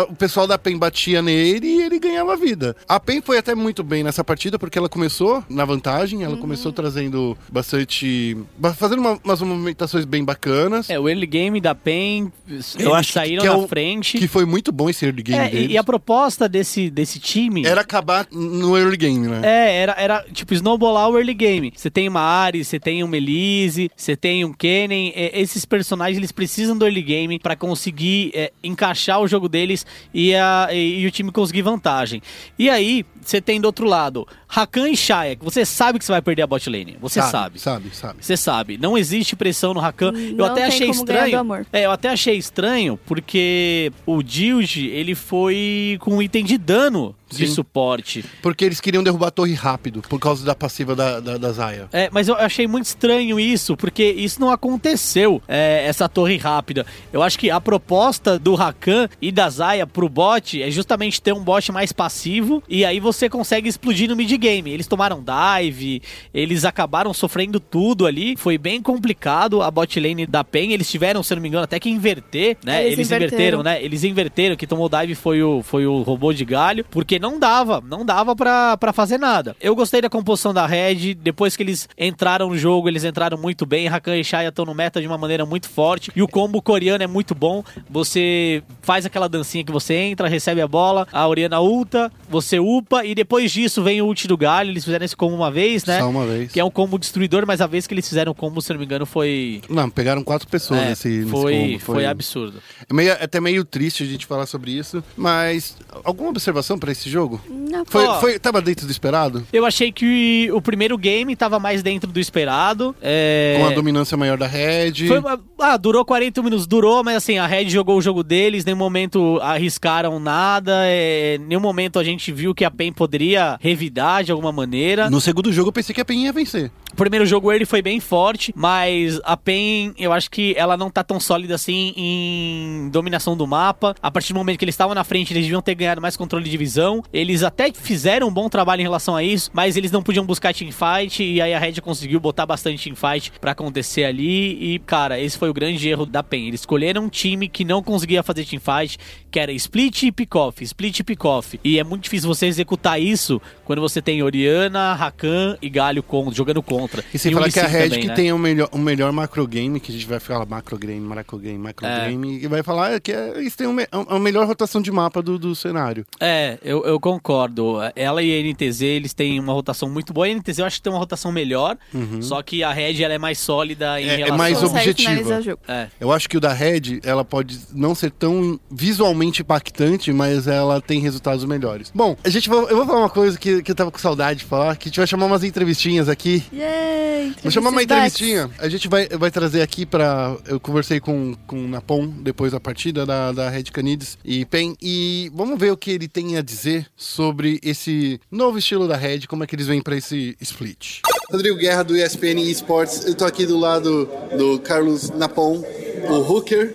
O pessoal da PEN batia nele e ele ganhava vida. A PEN foi até muito bem nessa partida, porque ela começou na vantagem, ela começou trazendo bastante. ba- fazendo uma- umas movimentações bem bacanas. É, o early game da PEN, Eu acho que- saíram que é na o- frente. Que foi muito bom esse early game É, e- deles. e a proposta desse, desse time... Era acabar no early game, né? É, era, era tipo snowballar o early game. Você tem uma Ari, você tem um Melise, você tem um Kennen. É, esses personagens eles precisam do early game pra conseguir é, encaixar o jogo deles e, a, e, e o time conseguir vantagem. E aí, você tem do outro lado Rakan e Shaya, que você sabe que você vai perder a bot lane. Você sabe. Sabe, sabe. Você sabe, não existe pressão no Rakan. Eu até tem achei estranho. amor. É, eu até achei estranho porque o Dilge, ele foi com um item de dano de Sim. suporte. Porque eles queriam derrubar a torre rápido, por causa da passiva da, da, da Zaya. É, mas eu achei muito estranho isso, porque isso não aconteceu, é, essa torre rápida. Eu acho que a proposta do Rakan e da Zaya pro bot é justamente ter um bot mais passivo e aí você consegue explodir no mid-game. Eles tomaram dive, eles acabaram sofrendo tudo ali. Foi bem complicado a bot lane da PEN. Eles tiveram, se não me engano, até que inverter, né? Eles Eles, inverteram, inverteram. né? Eles inverteram, que tomou dive foi o, foi o robô de galho, porque não dava, não dava pra, pra fazer nada. Eu gostei da composição da Red, depois que eles entraram no jogo, eles entraram muito bem, Rakan e Shaya estão no meta de uma maneira muito forte, e o combo coreano é muito bom, você faz aquela dancinha que você entra, recebe a bola, a Oriana ulta, você upa, e depois disso vem o ult do galho, eles fizeram esse combo uma vez, né? Só uma vez. Que é um combo destruidor, mas a vez que eles fizeram o combo, se eu não me engano, foi... Não, pegaram quatro pessoas é, nesse, nesse foi, combo. foi absurdo. É meio, é até meio triste a gente falar sobre isso, mas alguma observação pra esse jogo? Não, Foi, Ó. foi, tava dentro do esperado? Eu achei que o primeiro game tava mais dentro do esperado. É... Com a dominância maior da Red. Foi uma- ah, durou 40 minutos, durou, mas assim, a Red jogou o jogo deles, nenhum momento arriscaram nada, é, nenhum momento a gente viu que a PEN poderia revidar de alguma maneira. No segundo jogo eu pensei que a PEN ia vencer. O primeiro jogo ele foi bem forte, mas a PEN, eu acho que ela não tá tão sólida assim em dominação do mapa. A partir do momento que eles estavam na frente, eles deviam ter ganhado mais controle de visão. Eles até fizeram um bom trabalho em relação a isso, mas eles não podiam buscar teamfight e aí a Red conseguiu botar bastante teamfight pra acontecer ali e, cara, esse foi o grande erro da PEN. Eles escolheram um time que não conseguia fazer teamfight, que era split e pick-off, split e pick-off. E é muito difícil você executar isso quando você tem Oriana, Rakan e Galho jogando contra. E sem o falar que a Red também, que né? tem o melhor, o melhor macro game, que a gente vai falar macro game, macro game, macro É. game, e vai falar que é, eles têm a, melhor rotação de mapa do, do cenário. É, eu, eu concordo. Ela e a NTZ, eles têm uma rotação muito boa. A NTZ eu acho que tem uma rotação melhor, só que a Red ela é mais sólida em Uhum. É- é relação... mais Consegue objetiva. É. Eu acho que o da Red, ela pode não ser tão visualmente impactante, mas ela tem resultados melhores. Bom, a gente vai, eu vou falar uma coisa que, que eu tava com saudade de falar, que a gente vai chamar umas entrevistinhas aqui. Yay! Vou chamar uma entrevistinha. A gente vai, vai trazer aqui pra. Eu conversei com, com o Napon depois da partida da, da Red Canids e PEN. E vamos ver o que ele tem a dizer sobre esse novo estilo da Red, como é que eles vêm pra esse split. Rodrigo Guerra do ESPN Esports. Eu tô aqui do lado do Carlos Napon, o Hooker.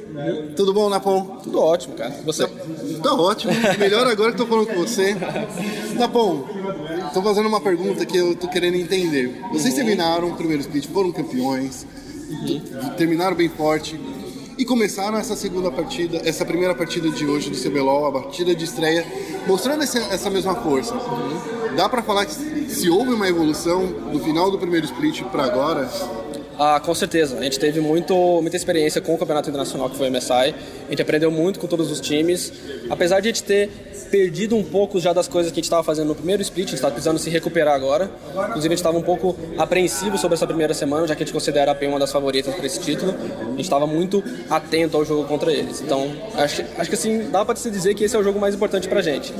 Tudo bom, Napon? Tudo ótimo, cara. Você? Tá ótimo. Melhor agora que tô falando com você. Napon, tô fazendo uma pergunta que eu tô querendo entender. Vocês terminaram o primeiro split, foram campeões, terminaram bem forte e começaram essa segunda partida, essa primeira partida de hoje do CBLOL, a partida de estreia, mostrando essa, essa mesma força. Dá pra falar que se houve uma evolução do final do primeiro split pra agora? Ah, com certeza. A gente teve muito, muita experiência com o Campeonato Internacional que foi o MSI. A gente aprendeu muito com todos os times. Apesar de a gente ter perdido um pouco já das coisas que a gente estava fazendo no primeiro split, a gente está precisando se recuperar agora. Inclusive, a gente estava um pouco apreensivo sobre essa primeira semana, já que a gente considera a PEN uma das favoritas para esse título. A gente estava muito atento ao jogo contra eles. Então, acho, acho que assim, dá para se dizer que esse é o jogo mais importante para a gente.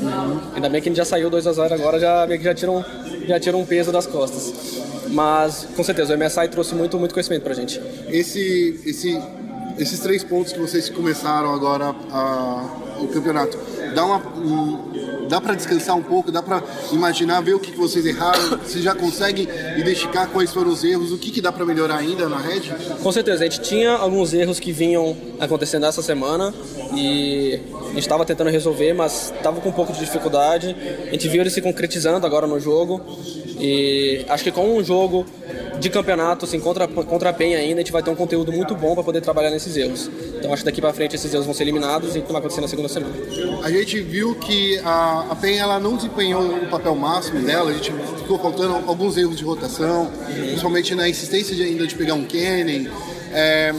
Ainda bem que a gente já saiu 2 a 0 agora, já, já tira um, já tira um peso das costas. Mas, com certeza, o MSI trouxe muito, muito conhecimento pra gente. Esse, esse, esses três pontos que vocês começaram agora a, o campeonato, dá uma. um- dá para descansar um pouco, dá para imaginar, ver o que, que vocês erraram, vocês já conseguem identificar quais foram os erros, o que, que dá para melhorar ainda na rede? Com certeza, a gente tinha alguns erros que vinham acontecendo essa semana e estava tentando resolver, mas estava com um pouco de dificuldade. A gente viu ele se concretizando agora no jogo e acho que com um jogo de campeonato, assim, contra, contra a PEN ainda, a gente vai ter um conteúdo muito bom para poder trabalhar nesses erros. Então acho que daqui para frente esses erros vão ser eliminados e o que vai acontecer na segunda semana. A gente viu que a, a PEN ela não desempenhou o papel máximo dela, a gente ficou faltando alguns erros de rotação, principalmente na insistência de ainda de pegar um Kennen. É,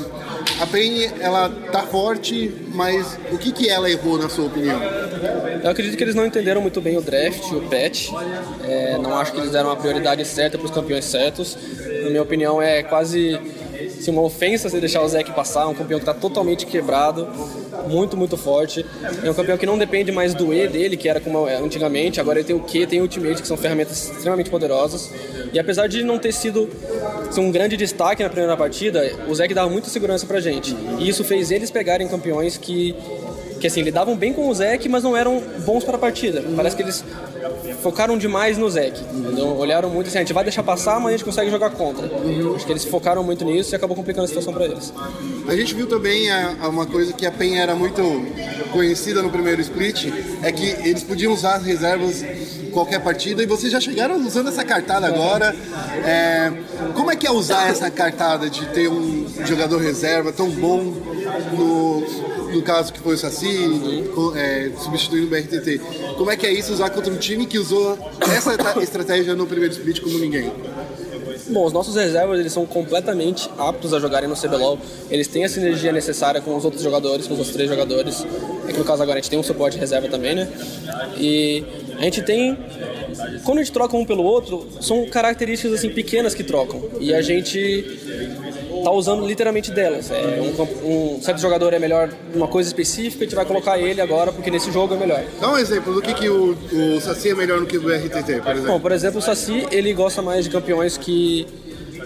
a PEN ela tá forte, mas o que, que ela errou na sua opinião? Eu acredito que eles não entenderam muito bem o draft o patch. É, não acho que eles deram a prioridade certa para os campeões certos. Na minha opinião, é quase assim, uma ofensa você deixar o Zeke passar. Um campeão que está totalmente quebrado, muito, muito forte. É um campeão que não depende mais do E dele, que era como era antigamente. Agora ele tem o Q, tem o Ultimate, que são ferramentas extremamente poderosas. E apesar de não ter sido um grande destaque na primeira partida, o Zeke dava muita segurança pra gente. E isso fez eles pegarem campeões que que assim, lidavam bem com o Zeke, mas não eram bons para a partida. Parece que eles focaram demais no Zeke. entendeu? Olharam muito assim, a gente vai deixar passar, mas a gente consegue jogar contra. Acho que eles focaram muito nisso e acabou complicando a situação para eles. A gente viu também a uma coisa que a PEN era muito conhecida no primeiro split, é que eles podiam usar as reservas em qualquer partida e vocês já chegaram usando essa cartada agora. É, como é que é usar essa cartada de ter um jogador reserva tão bom no, no caso que foi o Saci, é, substituindo o BRTT? Como é que é isso usar contra um time que usou essa estratégia no primeiro split como ninguém? Bom, os nossos reservas eles são completamente aptos a jogarem no CBLOL. Eles têm a sinergia necessária com os outros jogadores, com os outros três jogadores. É que no caso agora a gente tem um suporte reserva também, né? E a gente tem. Quando a gente troca um pelo outro, são características assim pequenas que trocam. E a gente tá usando literalmente delas. É, um, um certo jogador é melhor numa coisa específica, a gente vai colocar ele agora porque nesse jogo é melhor. Dá um exemplo do que, que o, o Saci é melhor no que o BRTT, por exemplo. Bom, por exemplo, o Saci, ele gosta mais de campeões que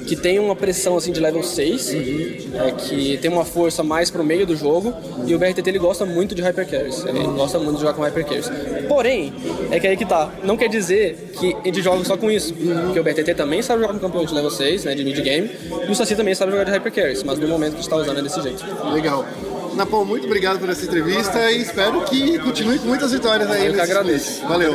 que tem uma pressão assim de level 6, é, que tem uma força mais pro meio do jogo, e o BRTT ele gosta muito de hypercarries, ele gosta muito de jogar com hypercarries. Porém, é que aí que tá, não quer dizer que a gente joga só com isso, porque o BRTT também sabe jogar com campeão de level 6, né, de mid game, e o Saci também sabe jogar de hypercarries, mas no momento que a gente tá usando é desse jeito. Legal. Napão, muito obrigado por essa entrevista e espero que continue com muitas vitórias aí. Eu que agradeço. Valeu.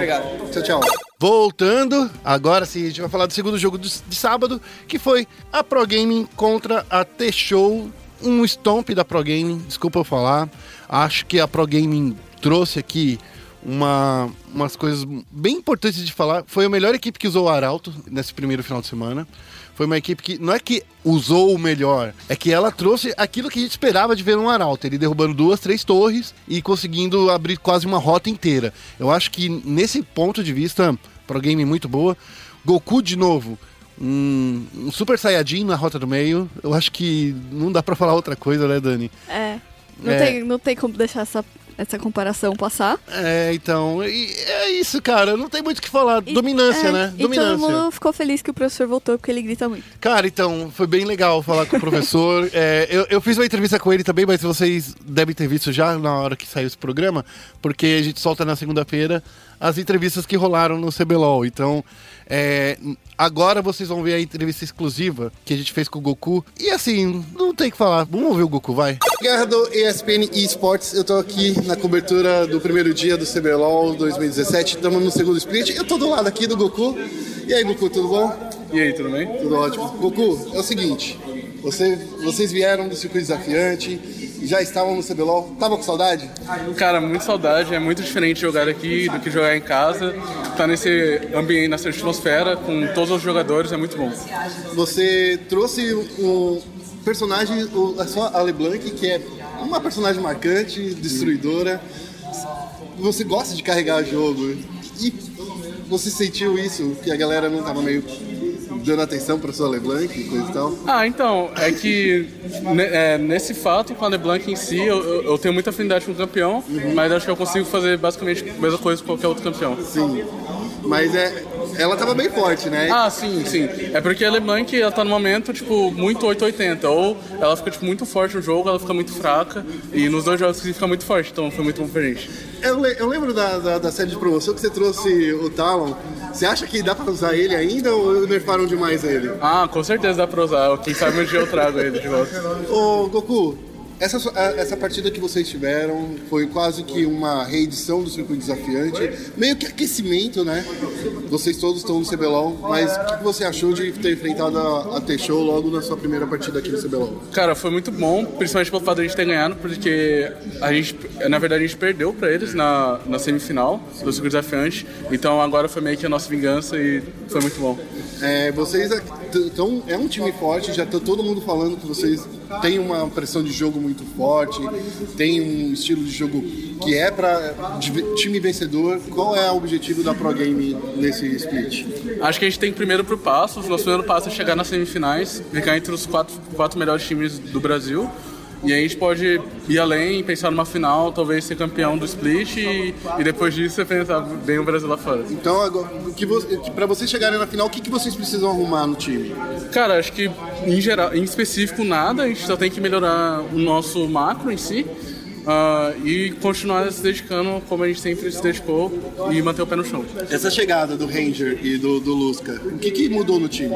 Tchau, tchau. Voltando, agora sim a gente vai falar do segundo jogo de, de sábado, que foi a Pro Gaming contra a T-Show. Um stomp da Pro Gaming, desculpa eu falar. Acho que a Pro Gaming trouxe aqui uma, umas coisas bem importantes de falar. Foi a melhor equipe que usou o Arauto nesse primeiro final de semana. Foi uma equipe que não é que usou o melhor, é que ela trouxe aquilo que a gente esperava de ver no Arauto. Ele derrubando duas, três torres e conseguindo abrir quase uma rota inteira. Eu acho que nesse ponto de vista, Pro Game muito boa. Goku de novo. Um, um Super Saiyajin na rota do meio. Eu acho que não dá pra falar outra coisa, né, Dani? É. Não, É. Tem, não tem como deixar essa, essa comparação passar. É, então. e é isso, cara. Não tem muito o que falar. E- Dominância, é, né? E todo Dominância. mundo ficou feliz que o professor voltou porque ele grita muito. Cara, então, foi bem legal falar com o professor. É, eu, eu fiz uma entrevista com ele também, mas vocês devem ter visto já na hora que saiu esse programa, porque a gente solta na segunda-feira as entrevistas que rolaram no CBLOL. Então, é, agora vocês vão ver a entrevista exclusiva que a gente fez com o Goku. E assim, não tem o que falar. Vamos ouvir o Goku, vai. Guerra do ESPN eSports, eu tô aqui na cobertura do primeiro dia do CBLOL 2017. Estamos no segundo split. Eu tô do lado aqui do Goku. E aí, Goku, tudo bom? E aí, tudo bem? Tudo ótimo. Goku, é o seguinte. Você, vocês vieram do circuito desafiante, já estavam no CBLOL, estavam com saudade? Cara, muito saudade. É muito diferente jogar aqui do que jogar em casa. Tá nesse ambiente, nessa atmosfera, com todos os jogadores, é muito bom. Você trouxe um personagem, o- a sua Ale Blanc, que é uma personagem marcante, destruidora. Você gosta de carregar jogo. E você sentiu isso, que a galera não tava meio dando atenção pra sua LeBlanc e coisa e tal? Ah, então, é que é, nesse fato, com a LeBlanc em si, eu, eu- tenho muita afinidade com o campeão, mas acho que eu consigo fazer basicamente a mesma coisa que qualquer outro campeão. Sim. Mas é, ela tava bem forte, né? Ah, sim, sim. É porque a LeBlanc, ela tá no momento, tipo, muito 880. Ou ela fica, tipo, muito forte no jogo, ela fica muito fraca. E nos dois jogos que fica muito forte, então foi muito bom pra gente. Eu, le- eu lembro da, da, da série de promoção que você trouxe o Talon. Você acha que dá pra usar ele ainda ou nerfaram demais ele? Ah, com certeza dá pra usar. Quem sabe um dia eu trago ele de volta. Ô, Goku, essa, essa partida que vocês tiveram foi quase que uma reedição do circuito desafiante, meio que aquecimento, né? Vocês todos estão no CBLOL, mas o que você achou de ter enfrentado a, a T-Show logo na sua primeira partida aqui no CBLOL? Cara, foi muito bom, principalmente pelo fato de a gente ter ganhado, porque a gente, na verdade, a gente perdeu pra eles na, na semifinal do circuito desafiante. Então agora foi meio que a nossa vingança e foi muito bom. É, vocês então é um time forte, já tá todo mundo falando que vocês têm uma pressão de jogo muito forte, tem um estilo de jogo que é para time vencedor. Qual é o objetivo da Pro Game nesse split? Acho que a gente tem primeiro pro passo. O nosso primeiro passo é chegar nas semifinais, ficar entre os quatro, quatro melhores times do Brasil. E aí a gente pode ir além, pensar numa final, talvez ser campeão do split e, e depois disso você pensar bem o Brasil lá fora. Então, agora, que você, para vocês chegarem na final, o que, que vocês precisam arrumar no time? Cara, acho que em geral, em específico nada, a gente só tem que melhorar o nosso macro em si. Ah, e continuar se dedicando como a gente sempre se dedicou e manter o pé no chão. Essa chegada do Ranger e do, do Lusca, o que, que mudou no time?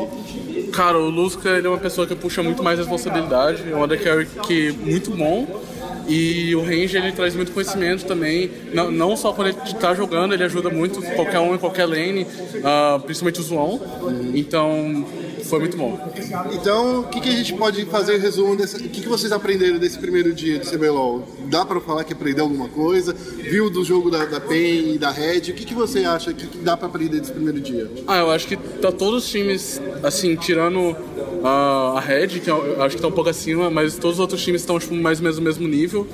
Cara, o Lusca ele é uma pessoa que puxa muito mais responsabilidade, é um undercarry que muito bom. E o Ranger ele traz muito conhecimento também, não, não só quando ele tá jogando, ele ajuda muito qualquer um em qualquer lane, ah, principalmente o Zoão. Então foi muito bom. Então, o que, que a gente pode fazer em resumo desse, o que, que vocês aprenderam desse primeiro dia de CBLOL? Dá pra falar que aprendeu alguma coisa? Viu do jogo da, da PEN e da Red? O que, que você acha que, que dá pra aprender desse primeiro dia? Ah, eu acho que tá todos os times, assim, tirando a Red, que eu acho que tá um pouco acima, mas todos os outros times estão, tipo, mais ou menos no mesmo nível.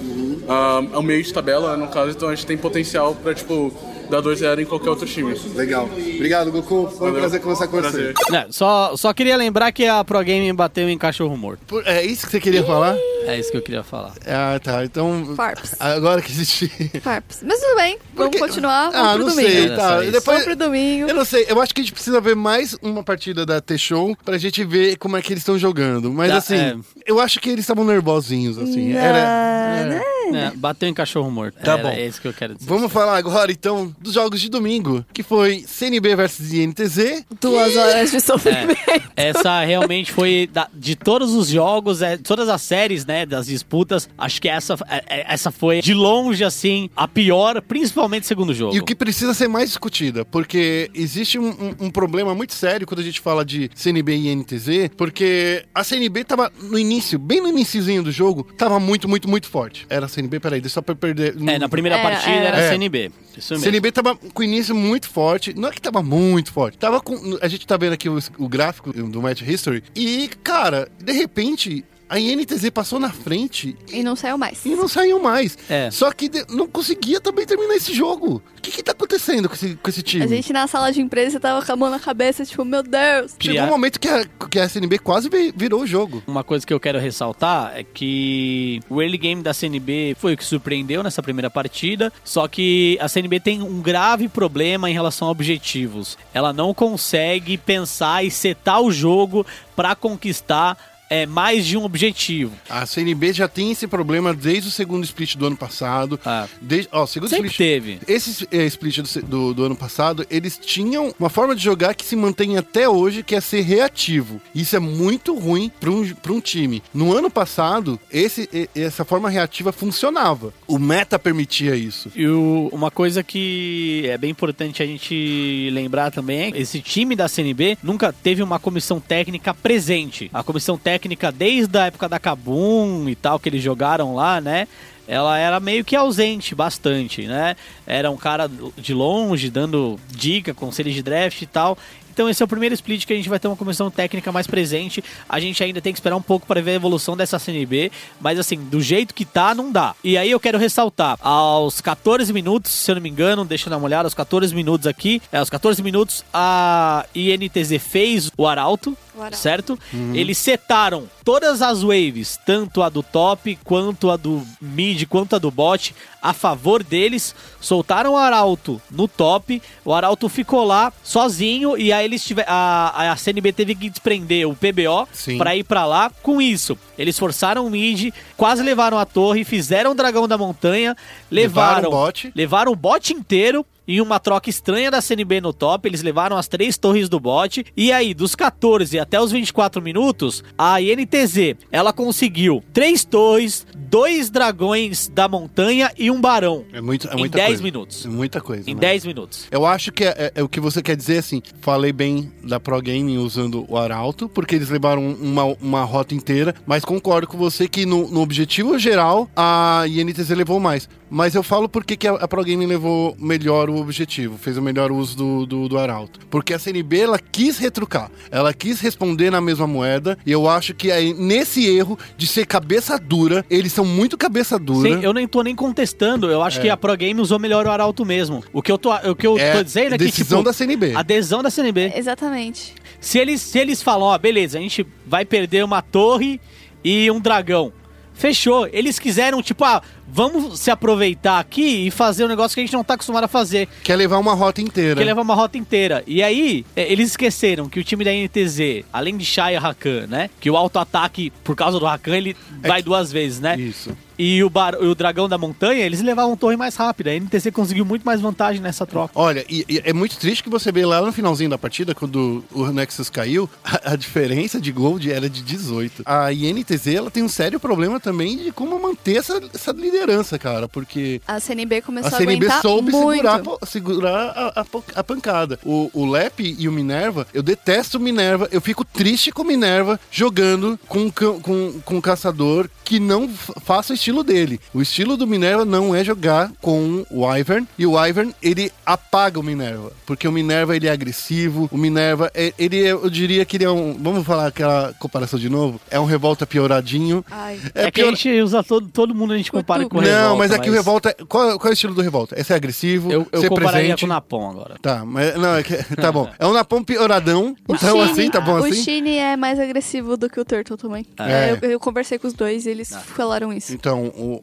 Ah, ao meio de tabela, no caso, então a gente tem potencial pra, tipo, dar 2-0 em qualquer outro time. Legal. Obrigado, Goku. Foi um Valeu. prazer conversar com Prazer. você. Só, só queria lembrar que a Pro Game bateu em cachorro morto. Por- É isso que você queria falar? É isso que eu queria falar. Ah, tá. Então. Farps. Agora que existe. Farps. Mas tudo bem, vamos Porque- continuar. Vamos Ah, pro não domingo. sei. Era Tá. só isso. Depois, Vamos pro domingo. eu não sei. Eu acho que a gente precisa ver mais uma partida da T-Show pra gente ver como é que eles estão jogando. Mas Tá, assim, é. eu acho que eles estavam nervosinhos, assim. Ah, Era. né? É, bateu em cachorro morto. Tá Era bom. É isso que eu quero dizer. Vamos falar agora, então, dos jogos de domingo, que foi CNB versus INTZ. Duas horas de sofrimento. Essa realmente foi da- de todos os jogos, é, todas as séries, né, das disputas. Acho que essa, é, é, essa foi de longe assim a pior, principalmente segundo jogo. E o que precisa ser mais discutida, porque existe um, um- um problema muito sério quando a gente fala de CNB e NTZ, porque a CNB tava no início, bem no iniciozinho do jogo, tava muito, muito, muito forte. Era a CNB, peraí, deixa só pra eu perder. É, na primeira Era, partida era. era, É. CNB. Isso mesmo. CNB tava com início muito forte. Não é que tava muito forte. Tava com. A gente tá vendo aqui o, o gráfico do Match History. E, cara, de repente, a INTZ passou na frente E não saiu mais. e não saiu mais. É. Só que não conseguia também terminar esse jogo. O que, que tá acontecendo com esse, com esse time? A gente na sala de imprensa tava com a mão na cabeça, tipo, meu Deus. Chegou um momento que a, que a SNB quase vi- virou o jogo. Uma coisa que eu quero ressaltar é que o early game da CNB foi o que surpreendeu nessa primeira partida, só que a CNB tem um grave problema em relação a objetivos. Ela não consegue pensar e setar o jogo pra conquistar é, mais de um objetivo. A CNB já tem esse problema desde o segundo split do ano passado. Ah. Desde, ó, segundo Sempre split. teve. Esse é, split do, do, do ano passado, eles tinham uma forma de jogar que se mantém até hoje, que é ser reativo. Isso é muito ruim para um, pra um time. No ano passado, esse, essa forma reativa funcionava. O meta permitia isso. E o- uma coisa que é bem importante a gente lembrar também é que esse time da CNB nunca teve uma comissão técnica presente. A comissão técnica técnica desde a época da Kabum e tal, que eles jogaram lá, né? Ela era meio que ausente bastante, né? Era um cara de longe, dando dica, conselhos de draft e tal. Então esse é o primeiro split que a gente vai ter uma comissão técnica mais presente. A gente ainda tem que esperar um pouco para ver a evolução dessa CNB, mas assim, do jeito que tá, não dá. E aí eu quero ressaltar, aos 14 minutos, se eu não me engano, deixa eu dar uma olhada, aos 14 minutos aqui, é, aos 14 minutos a INTZ fez o Arauto, Certo? Eles setaram todas as waves, tanto a do top, quanto a do mid, quanto a do bot, a favor deles. Soltaram o Arauto no top, o Arauto ficou lá sozinho e aí eles tiver, a, a CNB teve que desprender o PBO Sim. pra ir pra lá. Com isso, eles forçaram o mid, quase levaram a torre, fizeram o dragão da montanha, Levaram levaram, o bot. levaram o bot inteiro. Em uma troca estranha da CNB no top, eles levaram as três torres do bot. E aí, dos 14 até os 24 minutos, a INTZ ela conseguiu três torres, dois dragões da montanha e um barão. É, muito, é Em muita 10 coisa. minutos. É muita coisa. Em né? 10 minutos. Eu acho que é, é- é o que você quer dizer assim. Falei bem da Pro Gaming usando o Arauto, porque eles levaram uma, uma rota inteira, mas concordo com você que no, no objetivo geral a INTZ levou mais. Mas eu falo porque que a, a Pro Gaming levou melhor o objetivo, fez o melhor uso do, do, do Arauto. Porque a CNB ela quis retrucar, ela quis responder na mesma moeda, e eu acho que aí, nesse erro de ser cabeça dura, eles são muito cabeça dura. Sim, eu nem tô nem contestando. Eu acho que a Pro Game usou melhor o Arauto mesmo. O que eu tô, o que eu É tô dizendo é que, decisão tipo, da CNB. a adesão da CNB. Exatamente. Se eles, se eles falam, ó, beleza, a gente vai perder uma torre e um dragão. Fechou. Eles quiseram, tipo, ah, vamos se aproveitar aqui e fazer um negócio que a gente não tá acostumado a fazer. Quer levar uma rota inteira. Que leva uma rota inteira. E aí, é, eles esqueceram que o time da NTZ, além de Shai e Rakan, né? Que o auto-ataque, por causa do Rakan, ele vai duas vezes, né? Isso. E o, bar, o Dragão da Montanha, eles levavam torre mais rápida. A NTZ conseguiu muito mais vantagem nessa troca. Olha, e, e é muito triste que você vê lá no finalzinho da partida, quando o Nexus caiu, a, a diferença de gold era de 18. A INTZ, ela tem um sério problema também de como manter essa, essa liderança, cara, porque A CNB começou a a, CNB aguentar soube muito. segurar, segurar a, a a pancada. O, o Lep e o Minerva, eu detesto o Minerva, eu fico triste com o Minerva jogando com, com, com um caçador que não faça o estilo dele. O estilo do Minerva não é jogar com o Wyvern, e o Wyvern, ele apaga o Minerva, porque o Minerva, ele é agressivo, o Minerva, é- ele é- eu diria que ele é um, vamos falar aquela comparação de novo, é um revolta pioradinho. Ai. É, que a pior- gente usa todo, todo mundo, a gente compara com o Não, Revolta, mas é que o Revolta. Qual, qual é o estilo do Revolta? Esse é agressivo, Eu, eu ser compararia presente. com o Napom agora. Tá, mas não, é que, tá bom. É um Napão pioradão. O Então, Shine- assim, tá bom O assim? Shine é mais agressivo do que o Turtle também. É. É, eu, eu conversei com os dois e eles falaram isso. Então, o,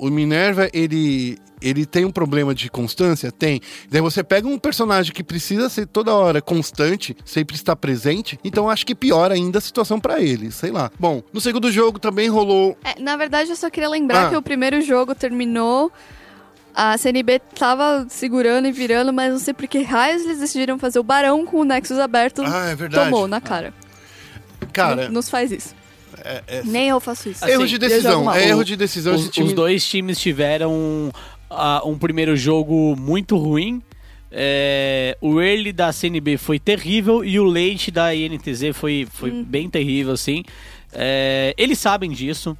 o, o Minerva, ele. Ele tem um problema de constância? Tem. Daí você pega um personagem que precisa ser toda hora constante, sempre estar presente, então acho que piora ainda a situação pra ele, sei lá. Bom, no segundo jogo também rolou. É, na verdade, eu só queria lembrar Ah. que o primeiro jogo terminou. A CNB tava segurando e virando, mas não sei por que raios eles decidiram fazer o barão com o Nexus aberto. Ah, é verdade. Tomou na cara. Cara, Não nos faz isso. é- é- Nem eu faço isso. erro assim, de eu jogo decisão. É erro de decisão. Os, esse time- os dois times tiveram um primeiro jogo muito ruim. É, o early da CNB foi terrível e o late da INTZ foi, foi bem terrível, assim. É, eles sabem disso.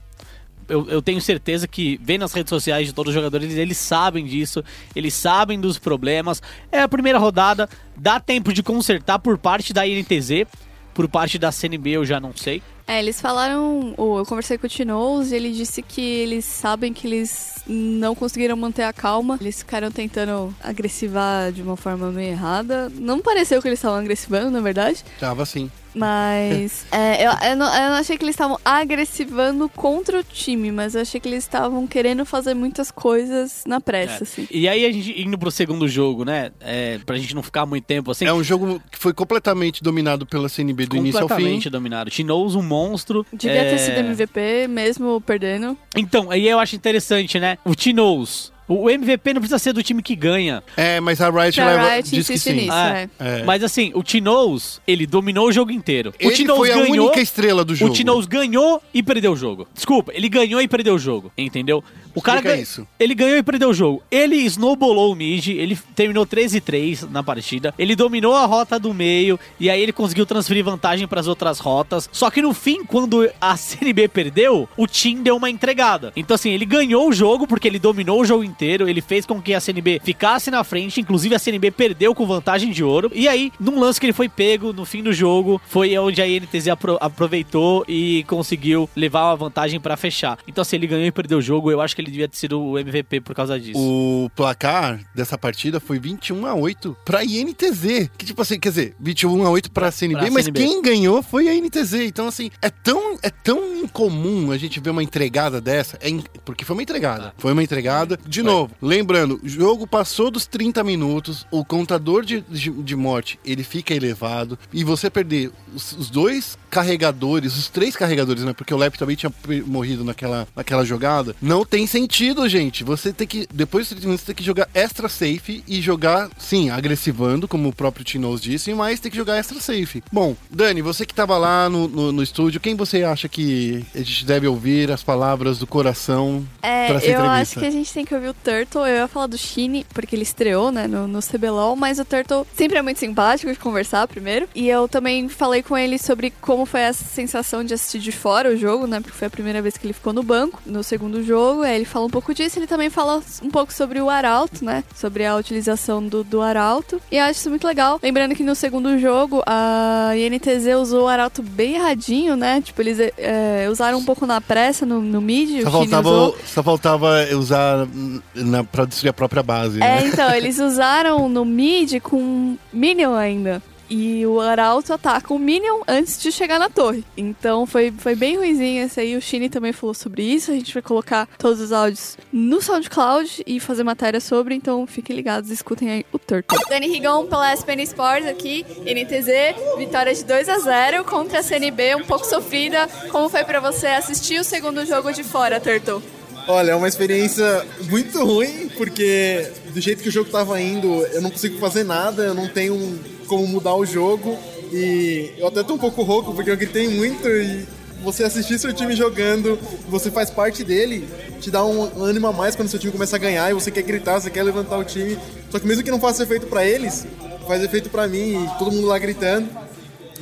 Eu, eu tenho certeza que, vendo as redes sociais de todos os jogadores, eles sabem disso, eles sabem dos problemas. É a primeira rodada, dá tempo de consertar por parte da INTZ, por parte da CNB eu já não sei. É, eles falaram. ou Eu conversei com o Tinoz e ele disse que eles sabem que eles não conseguiram manter a calma. Eles ficaram tentando agressivar de uma forma meio errada. Não pareceu que eles estavam agressivando, na verdade. Tava assim. Mas. é, eu, eu não, eu não achei que eles estavam agressivando contra o time, mas eu achei que eles estavam querendo fazer muitas coisas na pressa, assim. E aí a gente indo pro segundo jogo, né? É, pra gente não ficar muito tempo assim. É um jogo que foi completamente dominado pela CNB do início ao fim. completamente dominado. Tinoz, um monstro. Devia é, ter sido MVP, mesmo perdendo. Então, aí eu acho interessante, né? O Tinoz O MVP não precisa ser do time que ganha. É, mas a Riot, A leva, Riot diz que sim. nisso. É. É. Mas assim, o T-Nose, ele dominou o jogo inteiro. O Ele T-Nose foi a ganhou, única estrela do jogo. O T-Nose ganhou e perdeu o jogo. Desculpa, ele ganhou e perdeu o jogo, entendeu? O cara ganha- isso. Ele ganhou e perdeu o jogo. Ele snowballou o mid, ele terminou 13-3 na partida. Ele dominou a rota do meio e aí ele conseguiu transferir vantagem para as outras rotas. Só que no fim, quando a CNB perdeu, o Team deu uma entregada. Então assim, ele ganhou o jogo porque ele dominou o jogo inteiro, ele fez com que a CNB ficasse na frente, inclusive a CNB perdeu com vantagem de ouro. E aí, num lance que ele foi pego no fim do jogo, foi onde a INTZ apro- aproveitou e conseguiu levar uma vantagem para fechar. Então se ele ganhou e perdeu o jogo, eu acho que ele devia ter sido o MVP por causa disso. O placar dessa partida foi 21 a 8 pra INTZ. Que tipo assim, quer dizer, 21 a 8 pra CNB, Pra mas CNB. quem ganhou foi a INTZ. Então assim, é tão, é tão incomum a gente ver uma entregada dessa, é in- porque foi uma entregada. Foi uma entregada. De novo, lembrando, o jogo passou dos 30 minutos, o contador de, de, de morte, ele fica elevado, e você perder os, os dois carregadores, os três carregadores, né, porque o Lep também tinha morrido naquela, naquela jogada, não tem sentido, gente. Você tem que, depois dos 30 minutos, tem que jogar extra safe e jogar, sim, agressivando, como o próprio Tinoz disse, mas tem que jogar extra safe. Bom, Dani, você que tava lá no, no, no estúdio, quem você acha que a gente deve ouvir as palavras do coração É, pra essa eu entrevista? acho que a gente tem que ouvir o Turtle. Eu ia falar do Shine, porque ele estreou, né, no, no CBLOL, mas o Turtle sempre é muito simpático de conversar primeiro. E eu também falei com ele sobre como foi essa sensação de assistir de fora o jogo, né, porque foi a primeira vez que ele ficou no banco no segundo jogo. Aí ele fala um pouco disso, ele também fala um pouco sobre o Arauto, né, sobre a utilização do, do Arauto. E eu acho isso muito legal. Lembrando que no segundo jogo, a INTZ usou o Arauto bem erradinho, né, tipo, eles é, usaram um pouco na pressa no, no mid, Só faltava, só faltava usar na, pra destruir a própria base, né? É, então, eles usaram no mid com Minion ainda. E o Arauto ataca o Minion antes de chegar na torre. Então foi, foi bem ruimzinho esse aí. O Shine também falou sobre isso. A gente vai colocar todos os áudios no SoundCloud e fazer matéria sobre. Então fiquem ligados, escutem aí o Turtle. Dani Rigon pela SPN Sports aqui, NTZ. Vitória de 2 a 0 contra a CNB, um pouco sofrida. Como foi pra você assistir o segundo jogo de fora, Turtle? Olha, é uma experiência muito ruim, porque do jeito que o jogo tava indo, eu não consigo fazer nada, eu não tenho como mudar o jogo. E eu até tô um pouco rouco, porque eu gritei muito e você assistir seu time jogando, você faz parte dele, te dá um ânimo a mais quando seu time começa a ganhar e você quer gritar, você quer levantar o time. Só que mesmo que não faça efeito pra eles, faz efeito pra mim e todo mundo lá gritando.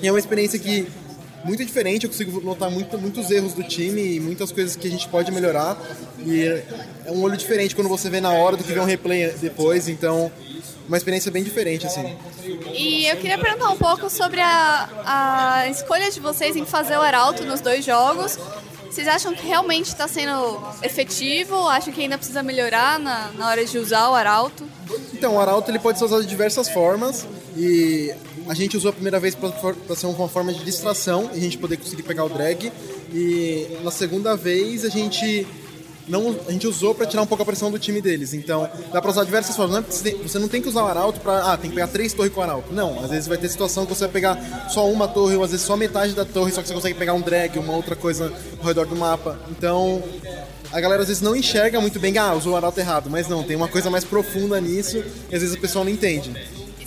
E é uma experiência que muito diferente, eu consigo notar muito, muitos erros do time e muitas coisas que a gente pode melhorar. E é um olho diferente quando você vê na hora do que ver um replay depois, então uma experiência bem diferente assim. E eu queria perguntar um pouco sobre a, a escolha de vocês em fazer o Arauto nos dois jogos. Vocês acham que realmente está sendo efetivo? Acham que ainda precisa melhorar na, na hora de usar o Arauto? Então, o Arauto ele pode ser usado de diversas formas e a gente usou a primeira vez para ser uma forma de distração e a gente poder conseguir pegar o drag e na segunda vez a gente não, a gente usou para tirar um pouco a pressão do time deles. Então, dá para usar diversas formas. Não é- você, não tem que usar o arauto para, ah, tem que pegar três torres com o arauto. Não, às vezes vai ter situação que você vai pegar só uma torre ou às vezes só metade da torre, só que você consegue pegar um drag, uma outra coisa ao redor do mapa. Então, a galera às vezes não enxerga muito bem, ah, usou o arauto errado, mas não, tem uma coisa mais profunda nisso e às vezes o pessoal não entende.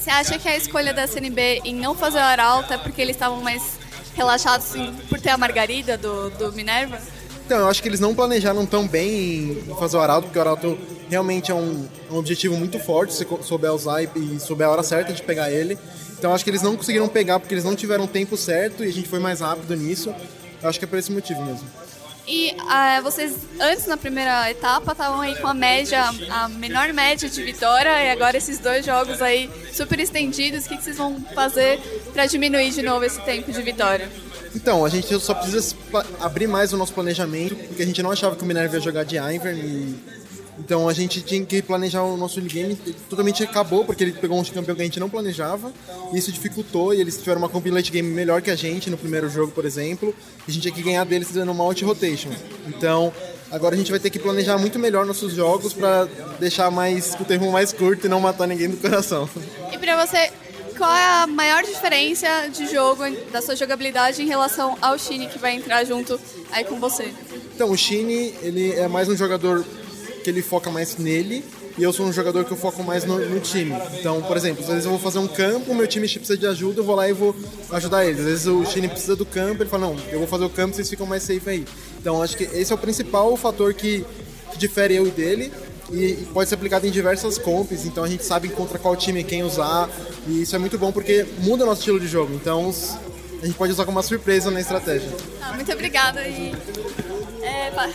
Você acha que a escolha da CNB em não fazer o Arauto é porque eles estavam mais relaxados assim, por ter a Margarida do, do Minerva? Então, eu acho que eles não planejaram tão bem em fazer o Arauto, porque o Arauto realmente é um, um objetivo muito forte, se souber usar e, e souber a hora certa de pegar ele. Então, eu acho que eles não conseguiram pegar porque eles não tiveram o tempo certo e a gente foi mais rápido nisso. Eu acho que é por esse motivo mesmo. E ah, vocês, antes na primeira etapa, estavam aí com a média, a menor média de vitória, e agora esses dois jogos aí super estendidos, o que, que vocês vão fazer para diminuir de novo esse tempo de vitória? Então, a gente só precisa abrir mais o nosso planejamento, porque a gente não achava que o Minerva ia jogar de Ivern e... Então a gente tinha que planejar o nosso game, totalmente acabou, porque ele pegou um campeão que a gente não planejava, e isso dificultou, e eles tiveram uma comp late game melhor que a gente no primeiro jogo, por exemplo, e a gente tinha que ganhar deles dando uma out rotation. Então, agora a gente vai ter que planejar muito melhor nossos jogos para deixar mais o termo mais curto e não matar ninguém do coração. E para você, qual é a maior diferença de jogo, da sua jogabilidade em relação ao Shine que vai entrar junto aí com você? Então, o Shine, ele é mais um jogador que ele foca mais nele e eu sou um jogador que eu foco mais no, no time. Então, por exemplo, às vezes eu vou fazer um campo, meu time precisa de ajuda, eu vou lá e vou ajudar eles. Às vezes o Chine precisa do campo, ele fala, não, eu vou fazer o campo, vocês ficam mais safe aí. Então, acho que esse é o principal fator que, que difere eu e dele e pode ser aplicado em diversas comps, então a gente sabe contra qual time quem usar, e isso é muito bom porque muda o nosso estilo de jogo, então a gente pode usar como uma surpresa na estratégia. Ah, muito obrigada e. É, pá,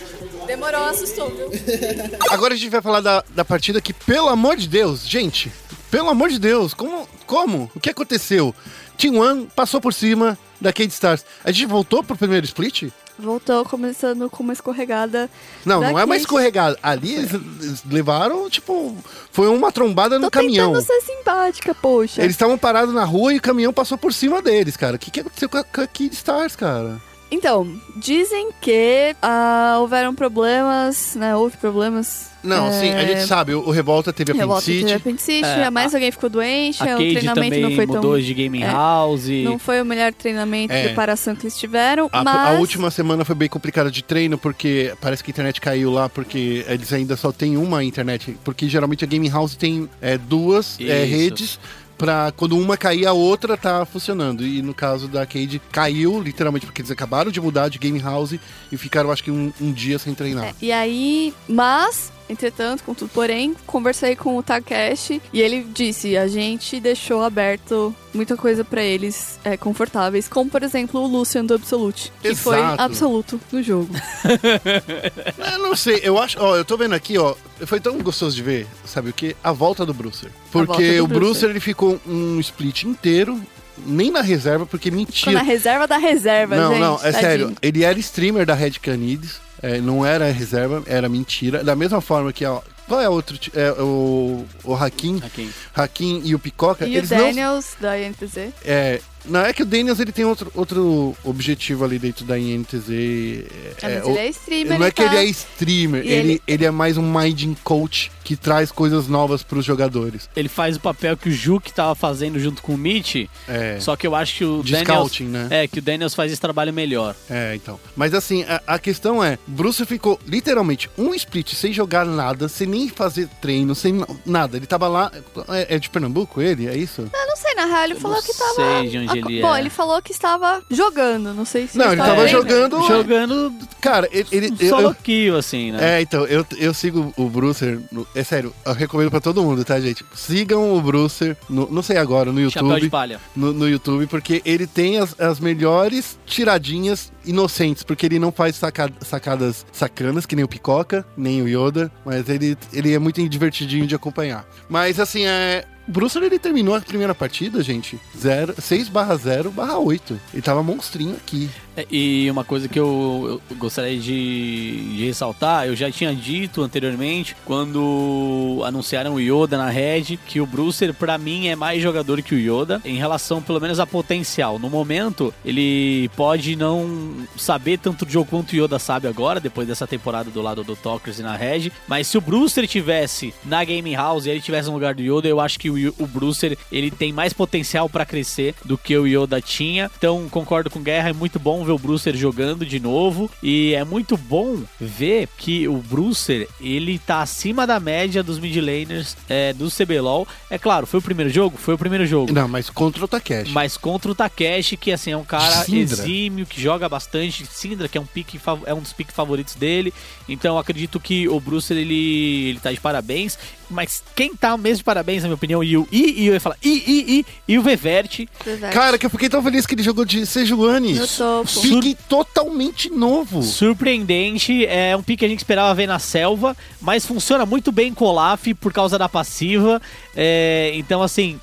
demorou, assustou, viu? Agora a gente vai falar da, da partida que, pelo amor de Deus, gente, pelo amor de Deus, como? Como? O que aconteceu? Team One passou por cima da Cade Stars. A gente voltou pro primeiro split? Voltou começando com uma escorregada. Não, não é uma escorregada. Ali eles, eles levaram, tipo, foi uma trombada no Tô caminhão. tentando ser simpática, poxa. Eles estavam parados na rua e o caminhão passou por cima deles, cara. O que, que aconteceu com a, com a Kid Stars, cara? Então, dizem que ah, houveram problemas, né? Houve problemas. Não, é, sim, a gente sabe, o, o Revolta teve Revolta teve apendicite. apendicite, É, mais alguém ficou doente, A o treinamento também não foi mudou tão. de gaming é, house. Não foi o melhor treinamento e É. preparação que eles tiveram, A, mas. a última semana foi bem complicada de treino, porque parece que a internet caiu lá, porque eles ainda só têm uma internet. Porque geralmente a Game House tem é, duas é, redes. Pra quando uma cair, a outra tá funcionando. E no caso da Cade, caiu, literalmente, porque eles acabaram de mudar de Game House e ficaram, acho que, um, um dia sem treinar. É, e aí, mas, entretanto, contudo, porém, conversei com o Takeshi e ele disse: a gente deixou aberto muita coisa pra eles é, confortáveis, como por exemplo o Lucian do Absolute, que foi Exato. absoluto no jogo. Eu não sei, eu acho. Ó, eu tô vendo aqui, ó. Foi tão gostoso de ver, sabe o que? A volta do Brucer. Porque do o Brucer. Brucer ele ficou um split inteiro, nem na reserva, porque Ficou mentira. na reserva da reserva, Não, gente. não, é tadinho. sério. Ele era streamer da Red Canids, é, não era reserva, era mentira. Da mesma forma que, ó, qual é outro? É, o, o Hakim, Aqui. Hakim e o Picoca, E o eles não Daniels da INTZ. é, não é que o Daniels ele tem outro, outro objetivo ali dentro da INTZ. É, mas o- ele é streamer, não é que ele tá- é streamer, ele, ele- ele é mais um minding coach que traz coisas novas pros jogadores. Ele faz o papel que o Juke tava fazendo junto com o Mitch, É, só que eu acho que o de Daniels... scouting, né? É, que o Daniels faz esse trabalho melhor. É, então. Mas assim, a, a questão é, Bruce ficou literalmente um split sem jogar nada, sem nem fazer treino, sem nada. Ele tava lá. É, é de Pernambuco ele? É isso? Eu não sei, na real, ele Eu falou não que tava. sei de onde Ah, ele Bom, é. ele falou que estava jogando, não sei se. Não, ele estava tava bem, jogando. né? Jogando Cara, ele. ele eu- solo eu- kill, assim, né? é, então, eu, eu sigo o Brucer. no- é sério, eu recomendo pra todo mundo, tá, gente? Sigam o Brucer, no- não sei agora, no Chapéu de YouTube. palha. No, no YouTube, porque ele tem as, as melhores tiradinhas inocentes, porque ele não faz saca- sacadas sacanas, que nem o Picoca, nem o Yoda, mas ele, ele é muito divertidinho de acompanhar. Mas assim, é. Brucer ele terminou a primeira partida, gente, 0, 6 barra 0 barra 8. Ele tava monstrinho aqui. É, E uma coisa que eu, eu gostaria de, de ressaltar, eu já tinha dito anteriormente, quando anunciaram o Yoda na Red, que o Brucer, pra mim, é mais jogador que o Yoda, em relação, pelo menos, a potencial. No momento, ele pode não saber tanto de jogo quanto o Yoda sabe agora, depois dessa temporada do lado do Talkers e na Red, mas se o Brucer tivesse na Game House e ele tivesse no lugar do Yoda, eu acho que o, o Brucer, ele tem mais potencial pra crescer do que o Yoda tinha. Então, concordo com Guerra, é muito bom ver o Brucer jogando de novo e é muito bom ver que o Brucer, ele tá acima da média dos mid laners é, do CBLOL. É claro, foi o primeiro jogo? Foi o primeiro jogo. Não, mas contra o Takeshi. Mas contra o Takeshi, que assim é um cara Syndra. exímio, que joga bastante. Syndra, que é um pique é um dos piques favoritos dele. Então acredito que o Bruce ele, ele tá de parabéns. Mas quem tá mesmo de parabéns, na minha opinião, e o I, e eu ia falar I, I, I, e o Veverte. Cara, que eu fiquei tão feliz que ele jogou de Sejuani. No topo. Pique totalmente novo. Surpreendente, é um pique que a gente esperava ver na selva, mas funciona muito bem com o Olaf por causa da passiva. É, então, assim,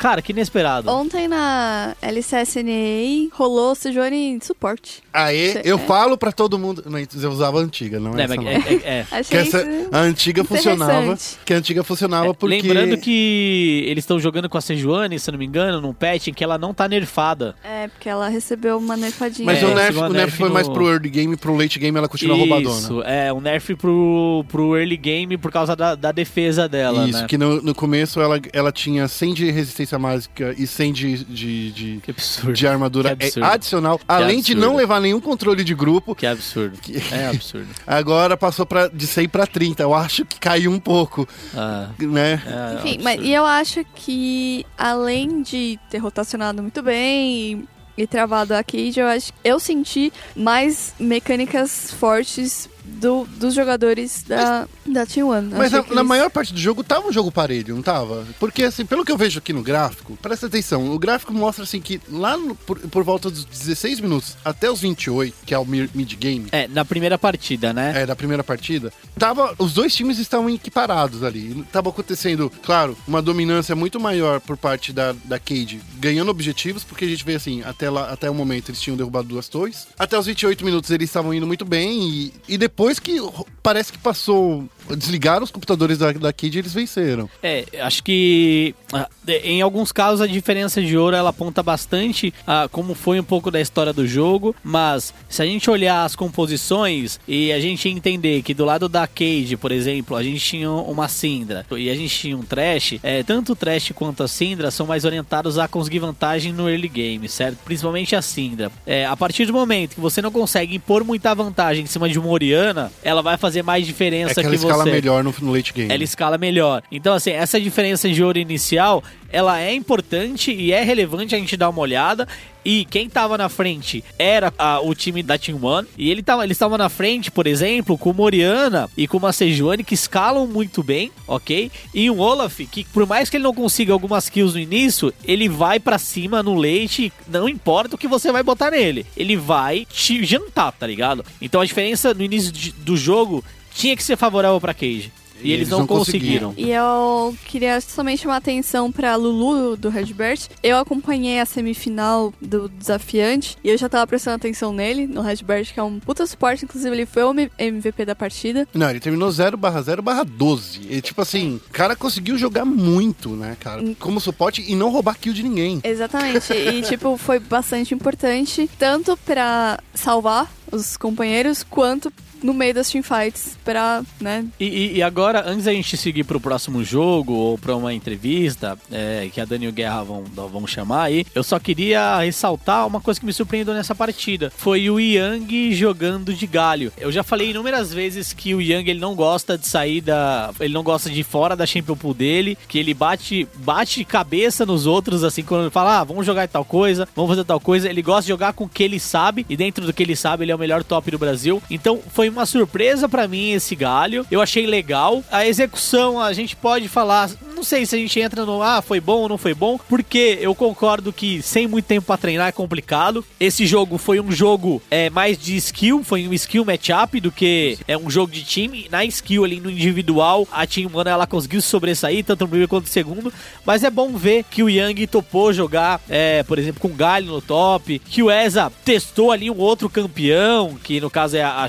cara, que inesperado. Ontem na LCSNA rolou o Sejuani de suporte. Aê, Cê- eu é. falo pra todo mundo. Não, eu usava a antiga, não é, É, essa mas não. é- é- é. Que essa, isso a antiga funcionava. Que a antiga funcionava porque. É, Lembrando que eles estão jogando com a Sejuani, se eu não me engano, num patch em que ela não tá nerfada. É, porque ela recebeu uma nerfadinha. Mas É, o, nerf, o nerf nerf foi no- mais pro early game, pro late game ela continua roubadona. Isso, é, um nerf pro, pro early game por causa da, da defesa dela, Isso, né? que no, no começo ela, ela tinha 100 de resistência resistência mágica e 100 de, de, de, Que absurdo. de armadura Que é adicional, além de não levar nenhum controle de grupo. Que absurdo. É absurdo. Agora passou pra, de 100 pra 30. Eu acho que caiu um pouco, Ah, né? é Enfim, absurdo. mas e eu acho que além de ter rotacionado muito bem e, e travado a Cage, eu acho eu senti mais mecânicas fortes do, dos jogadores da, da T1. Mas na, que na eles- maior parte do jogo tava um jogo parelho, não tava? Porque, assim, pelo que eu vejo aqui no gráfico, presta atenção, o gráfico mostra, assim, que lá no- por, por volta dos 16 minutos até os 28, que é o mi- mid-game, É, na primeira partida, né? é, da primeira partida, tava, os dois times estavam equiparados ali. Tava acontecendo, claro, uma dominância muito maior por parte da, da Cade, ganhando objetivos, porque a gente vê assim, até, lá, até o momento eles tinham derrubado duas torres. Até os 28 minutos eles estavam indo muito bem, e, e depois que parece que passou. Desligaram os computadores da, da Cade e eles venceram. É, acho que ah, em alguns casos a diferença de ouro ela aponta bastante a como foi um pouco da história do jogo, mas se a gente olhar as composições e a gente entender que do lado da Cage, por exemplo, a gente tinha uma Syndra e a gente tinha um Trash, é, tanto o Trash quanto a Syndra são mais orientados a conseguir vantagem no early game, certo? Principalmente a Syndra. É, a partir do momento que você não consegue impor muita vantagem em cima de uma Oriana, ela vai fazer mais É diferença que ela que escala melhor no, no late game. ela escala melhor. Então, assim, essa diferença de ouro inicial, ela é importante e é relevante a gente dar uma olhada. E quem tava na frente era ah, o time da Team One. E ele tava, eles estavam na frente, por exemplo, com o Moriana e com uma Sejuani que escalam muito bem, ok? E um Olaf que, por mais que ele não consiga algumas kills no início, ele vai pra cima no leite, não importa o que você vai botar nele. Ele vai te jantar, tá ligado? Então a diferença no início de- do jogo tinha que ser favorável pra Cage. E, eles, não, conseguiram. E eu queria somente chamar atenção pra Lulu do Redbert. Eu acompanhei a semifinal do desafiante e eu já tava prestando atenção nele, no Redbert, que é um puta suporte. Inclusive, ele foi o MVP da partida. Não, ele terminou 0 barra 0 barra 12. E, tipo assim, o cara conseguiu jogar muito, né, cara? Como suporte e não roubar kill de ninguém. Exatamente. e, tipo, foi bastante importante, tanto pra salvar os companheiros, quanto no meio das teamfights, pra, né, E, e- e agora, antes da gente seguir pro próximo jogo ou pra uma entrevista é, que a Dani e o Guerra vão, vão chamar aí, eu só queria ressaltar uma coisa que me surpreendeu nessa partida. Foi o Yang jogando de galho. Eu já falei inúmeras vezes que o Yang ele não gosta de sair da. Ele não gosta de ir fora da Champion Pool dele, que ele bate, bate cabeça nos outros, assim, quando ele fala, ah, vamos jogar tal coisa, vamos fazer tal coisa. Ele gosta de jogar com o que ele sabe, e dentro do que ele sabe, ele é o melhor top do Brasil. Então foi uma surpresa pra mim esse galho. Eu achei legal. A execução, a gente pode falar. Não sei se a gente entra no ah, foi bom ou não foi bom, porque eu concordo que sem muito tempo pra treinar é complicado. Esse jogo foi um jogo é, mais de skill, foi um skill matchup do que é um jogo de time. Na skill ali no individual, a Team One ela conseguiu se sobressair, tanto no primeiro quanto no segundo. Mas é bom ver que o Yang topou jogar, é, por exemplo, com o Galho no top, que o Eza testou ali um outro campeão, que no caso é a, a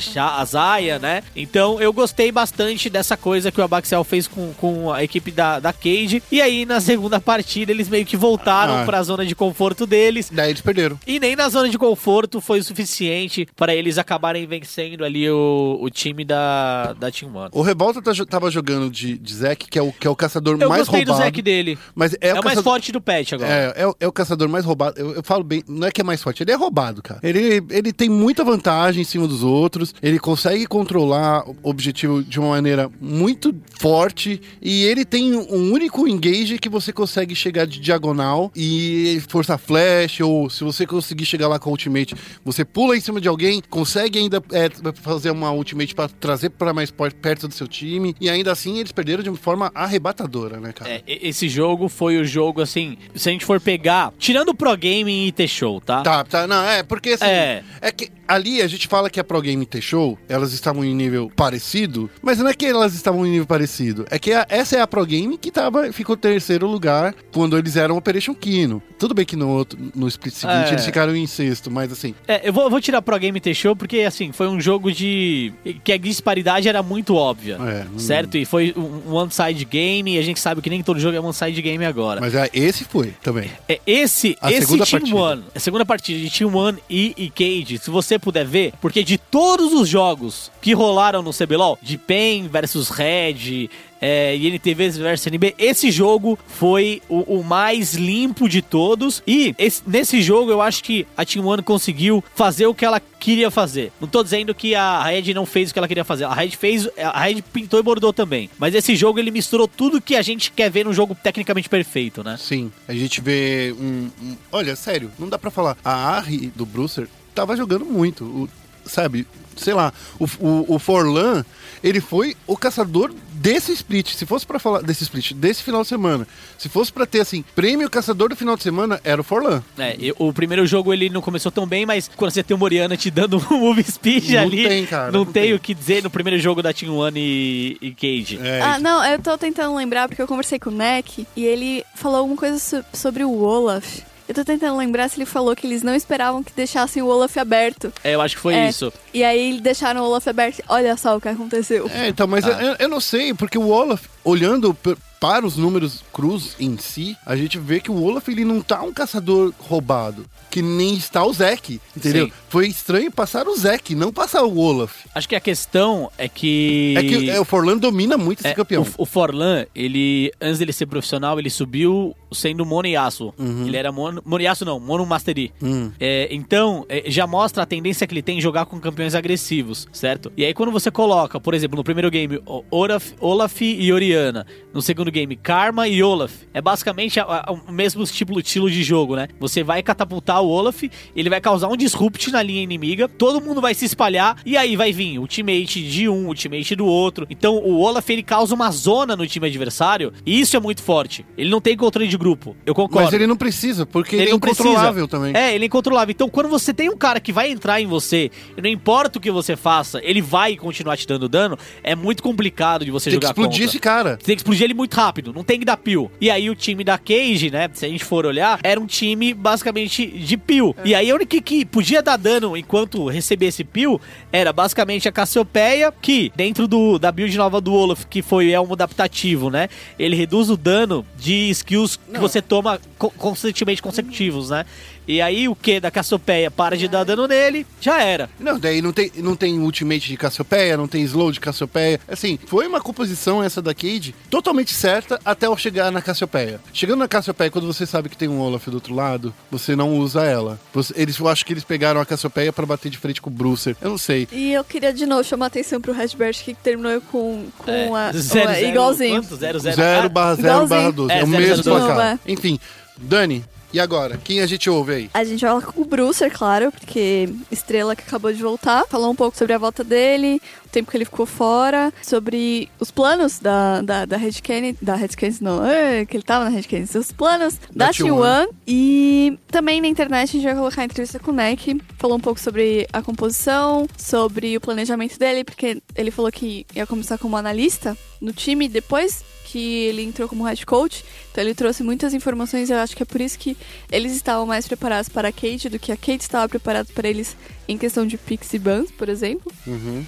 Zaya, né? Então eu gostei bastante dessa coisa que o Abaxel fez com, com a equipe da, da Cage. E aí na segunda partida eles meio que voltaram Ah. pra zona de conforto deles. Daí eles perderam. E nem na zona de conforto foi o suficiente para eles acabarem vencendo ali o, o time da, da Team One. O Revolta tá tava jogando de, de Zek, que é o, que é o caçador Eu mais gostei roubado. do Zack dele. Mas é, É, o mais forte do patch agora. É, é, o- é o caçador mais roubado. Eu, eu falo bem, não é que é mais forte, ele é roubado, cara. Ele, ele tem muita vantagem em cima dos outros, ele consegue controlar o objetivo de uma maneira muito forte e ele tem um único engage que você consegue chegar de diagonal e força flash, ou se você conseguir chegar lá com a ultimate, você pula em cima de alguém, consegue ainda é, fazer uma ultimate pra trazer pra mais perto do seu time e ainda assim eles perderam de uma forma arrebatadora, né, cara? É, esse jogo foi o jogo, assim, se a gente for pegar, tirando o Pro Game e IT Show, tá? Tá, tá, não, é, porque assim, É. é. que ali a gente fala que a Pro Game T-Show, elas estavam em nível parecido, mas não é que elas estavam em nível parecido, é que a- essa é a Pro Game que tava, ficou em terceiro lugar quando eles eram Operation Kino. Tudo bem que no, outro, no split seguinte É. eles ficaram em sexto, mas assim, É, eu vou, eu vou tirar Pro Game T Show porque, assim, foi um jogo de. que a disparidade era muito óbvia. É, certo? E foi um one-side game e a gente sabe que nem todo jogo é one-side game agora. mas é, esse foi também. É, esse, A esse Team partida. One, a segunda partida de Team One e, e Cage, se você puder ver, porque de todos os jogos que rolaram no CBLOL, de PEN versus Red, é, INTV versus NB, esse jogo foi o, o mais limpo de todos. E esse- nesse jogo eu acho que a Team One conseguiu fazer o que ela queria fazer. Não tô dizendo que a Red não fez o que ela queria fazer. A Red fez, a Red pintou e bordou também. Mas esse jogo ele misturou tudo que a gente quer ver num jogo tecnicamente perfeito, né? Sim, a gente vê um, um- Olha, sério, não dá pra falar. A Arri do Brucer tava jogando muito. o- sabe, sei lá, o, o, o Forlan, ele foi o caçador desse split. Se fosse pra falar desse split, desse final de semana, se fosse pra ter assim, prêmio caçador do final de semana, era o Forlan. É, e o primeiro jogo ele não começou tão bem, mas quando você tem o Moriana te dando um move speed Não ali, tem, cara, não, não tem tem. o que dizer no primeiro jogo da Team One e, e Cage. É, Ah, não, eu tô tentando lembrar porque eu conversei com o Neck e ele falou alguma coisa so- sobre o Olaf. Eu tô tentando lembrar se ele falou que eles não esperavam que deixassem o Olaf aberto. É, eu acho que foi É, isso. E aí deixaram o Olaf aberto. Olha só o que aconteceu. É, então, mas Ah. eu, eu não sei, porque o Olaf, olhando para os números cruz em si, a gente vê que o Olaf ele não tá um caçador roubado, que nem está o Zek, entendeu? Sim. Foi estranho passar o Zek, não passar o Olaf. Acho que a questão é que. É que é, o Forlan domina muito esse É, campeão. O, o Forlan, ele, antes dele ser profissional, ele subiu sendo Mono Yasuo. Uhum. Ele era Mono, Mono Yasuo não, Mono Mastery. Hum. É, então, é, já mostra a tendência que ele tem em jogar com campeões agressivos, certo? E aí quando você coloca, por exemplo, no primeiro game, Olaf, Olaf e Oriana. No segundo game, Karma e Olaf. É basicamente a- a- o mesmo estilo, estilo de jogo, né? Você vai catapultar o Olaf, ele vai causar um disrupt na linha inimiga, todo mundo vai se espalhar, e aí vai vir o teammate de um, o teammate do outro. Então o Olaf, ele causa uma zona no time adversário, e isso é muito forte. Ele não tem controle de grupo, eu concordo. Mas ele não precisa, porque ele, é não precisa. incontrolável também. É, ele é incontrolável. Então, quando você tem um cara que vai entrar em você, e não importa o que você faça, ele vai continuar te dando dano, é muito complicado de você Tem que jogar explodir contra. esse cara. Tem que explodir ele muito rápido, não tem que dar peel. E aí o time da Cage, né, se a gente for olhar, era um time basicamente de peel. E aí a única que podia dar dano enquanto recebesse peel era basicamente a Cassiopeia, que dentro do, da build nova do Olaf, que foi é um adaptativo, né, ele reduz o dano de skills que você toma constantemente consecutivos, né. E aí o que da Cassiopeia para de dar dano nele, já era. Não, daí não tem, não tem ultimate de Cassiopeia, não tem slow de Cassiopeia. Assim, foi uma composição essa da Cade totalmente certa até eu chegar na Cassiopeia. Chegando na Cassiopeia, quando você sabe que tem um Olaf do outro lado, você não usa ela. Você- eles, eu acho que eles pegaram a Cassiopeia pra bater de frente com o Brucer. Eu não sei. E eu queria de novo chamar a atenção pro Redbert que terminou com, com É, a, zero, a- zero, igualzinho. Quanto? Zero, zero. 0 Ah, barra 0 igualzinho. barra 12. É, É, o zero, mesmo zero, zero. placar. Enfim, Dani, e agora? Quem a gente ouve aí? A gente vai com o Brucer, claro, porque Estrela que acabou de voltar. Falou um pouco sobre a volta dele, o tempo que ele ficou fora, sobre os planos da, da, da Red Kennedy. Da Red Kennedy, não, é, que ele tava na Red Kennedy. Os planos Da da, T1. T1. E também na internet a gente vai colocar a entrevista com o Neck. Falou um pouco sobre a composição, sobre o planejamento dele, porque ele falou que ia começar como analista no time depois que ele entrou como head coach. Então ele trouxe muitas informações e eu acho que é por isso que eles estavam mais preparados para a Kate do que a Kate estava preparada para eles em questão de picks e bans, por exemplo.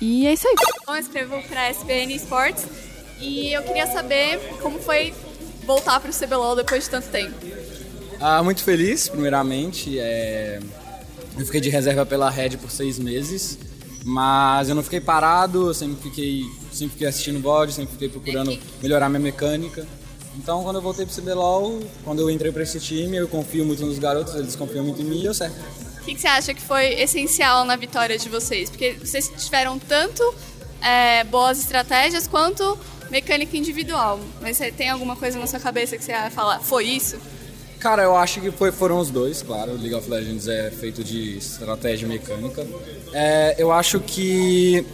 E é isso aí. Bom, eu escrevo para SPN Sports e eu queria saber como foi voltar para o CBLOL depois de tanto tempo. Ah, muito feliz, primeiramente. É, Eu fiquei de reserva pela Red por seis meses, mas eu não fiquei parado, eu sempre fiquei, sempre fiquei assistindo VOD, sempre fiquei procurando melhorar minha mecânica. Então, quando eu voltei pro CBLOL, quando eu entrei para esse time, eu confio muito nos garotos, eles confiam muito em mim e deu certo. O que, que você acha que foi essencial na vitória de vocês? Porque vocês tiveram tanto é, boas estratégias quanto mecânica individual. Mas você tem alguma coisa na sua cabeça que você vai falar, foi isso? Cara, eu acho que foi- foram os dois, claro. O League of Legends é feito de estratégia mecânica. É, eu acho que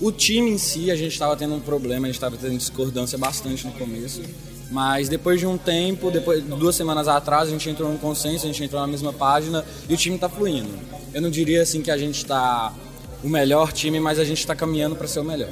o time em si, a gente estava tendo um problema, a gente estava tendo discordância bastante no começo. Mas depois de um tempo, depois duas semanas atrás, a gente entrou num consenso, a gente entrou na mesma página e o time está fluindo. Eu não diria assim que a gente está o melhor time, mas a gente está caminhando para ser o melhor.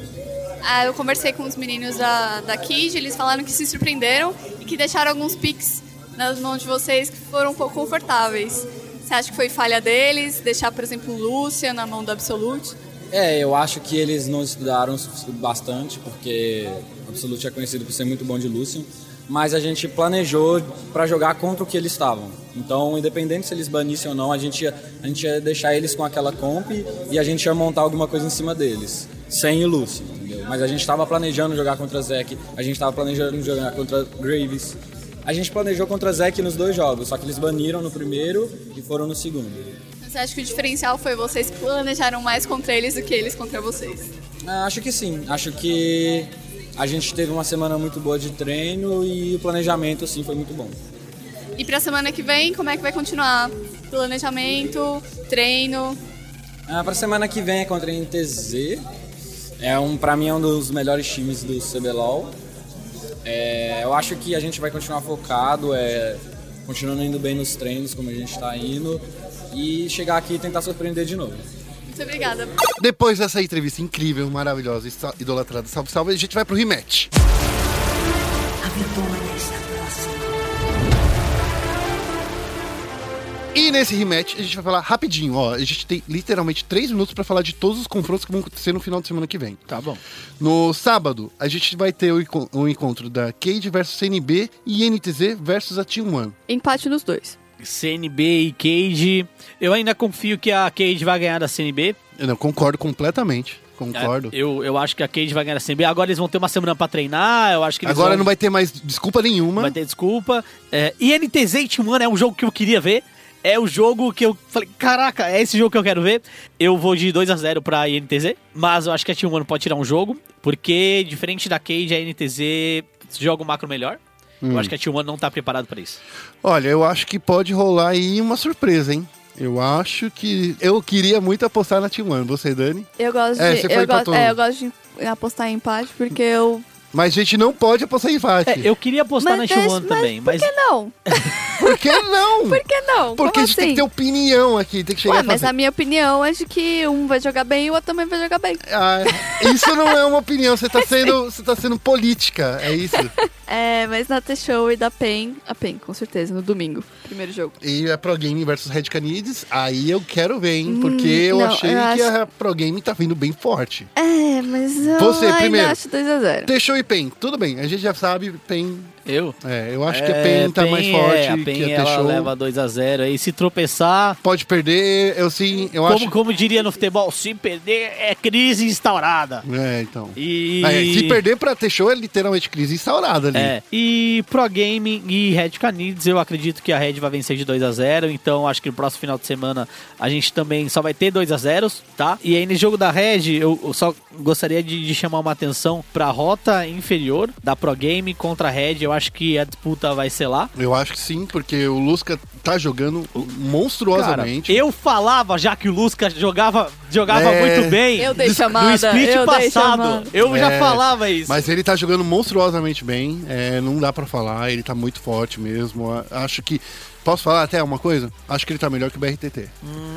Ah, eu conversei com os meninos da, da Kid, eles falaram que se surpreenderam e que deixaram alguns picks nas mãos de vocês que foram um pouco confortáveis. Você acha que foi falha deles? Deixar, por exemplo, o Lúcia na mão do Absolute? É, eu acho que eles não estudaram bastante, porque Absolute é conhecido por ser muito bom de Lucian. mas a gente planejou para jogar contra o que eles estavam. Então, independente se eles banissem ou não, a gente, ia, a gente ia deixar eles com aquela comp e a gente ia montar alguma coisa em cima deles, sem o Lucy, entendeu? Mas a gente estava planejando jogar contra Zek, a gente estava planejando jogar contra Graves. A gente planejou contra Zek nos dois jogos, só que eles baniram no primeiro e foram no segundo. Você acha que o diferencial foi vocês planejaram mais contra eles do que eles contra vocês? Ah, Acho que sim. Acho que a gente teve uma semana muito boa de treino e o planejamento assim foi muito bom. E pra semana que vem, como é que vai continuar? Planejamento, treino. Ah, pra semana que vem é contra a NTZ. É um, pra mim é um dos melhores times do CBLOL. É, eu acho que a gente vai continuar focado, é, continuando indo bem nos treinos como a gente tá indo e chegar aqui e tentar surpreender de novo. Muito obrigada. Depois dessa entrevista incrível, maravilhosa, idolatrada, salve, salve, a gente vai pro rematch. A vitória está próxima. E nesse rematch a gente vai falar rapidinho, ó. A gente tem literalmente três minutos pra falar de todos os confrontos que vão acontecer no final de semana que vem. Tá bom. No sábado, a gente vai ter o, enco- o encontro da Cade versus CNB e NTZ versus a Team One. Empate nos dois. CNB e Cage. Eu ainda confio que a Cage vai ganhar da CNB. Eu não concordo completamente. Concordo. É, eu, eu acho que a Cage vai ganhar da CNB. Agora eles vão ter uma semana pra treinar. Eu acho que eles Agora vão... não vai ter mais desculpa nenhuma. vai ter desculpa. É, e NTZ e One é um jogo que eu queria ver. É o jogo que eu falei, caraca, é esse jogo que eu quero ver. Eu vou de 2 a 0 pra INTZ, mas eu acho que a Team One pode tirar um jogo, porque diferente da Cage, a NTZ joga o macro melhor. Hum. Eu acho que a Team One não tá preparado pra isso. Olha, eu acho que pode rolar aí uma surpresa, hein? Eu acho que. Eu queria muito apostar na Team One. Você, Dani? Eu gosto É, de. você foi Eu gosto, é, eu gosto de apostar em empate porque eu. Mas a gente não pode apostar em empate. É, eu queria apostar na Team deixa- One também, mas, Por que não? Por que não? Por que não? Porque Como a gente tem assim? que ter opinião aqui, tem que chegar Ué, mas fazer. a minha opinião é de que um vai jogar bem e o outro também vai jogar bem. Ah, isso não é uma opinião, você tá sendo, você tá sendo política, é isso. É, mas na T-Show e da PEN, a PEN, com certeza, no domingo, primeiro jogo. E a Pro Game versus Red Canids, aí eu quero ver, hein? Porque eu Hum, não, achei eu que acho- a Pro Game tá vindo bem forte. É, mas eu Você, primeiro. acho 2x0. Deixou e PEN, tudo bem, a gente já sabe, PEN. Eu. É, eu acho que a É, PEN tá PEN mais é, forte a PEN que a ela T-Show. leva 2 a 0 aí. Se tropeçar, Pode perder, eu sim, eu como, acho. como diria no futebol, se perder é crise instaurada. É, então. E... É, se perder pra T-Show é literalmente crise instaurada ali. É, e Pro Gaming e Red Canids, eu acredito que a Red vai vencer de 2 a 0 então acho que no próximo final de semana a gente também só vai ter 2 a 0 tá? E aí no jogo da Red, eu eu só gostaria de, de chamar uma atenção pra rota inferior da Pro Game contra a Red, eu acho que a disputa vai ser lá. Eu acho que sim, porque o Lusca tá jogando Cara, monstruosamente. eu falava já que o Lusca jogava, jogava É. muito bem. Eu dei no chamada, split eu passado. Eu já É, falava isso. Mas ele tá jogando monstruosamente bem, é, não dá pra falar, ele tá muito forte mesmo. Acho que. Posso falar até uma coisa? Acho que ele tá melhor que o BRTT.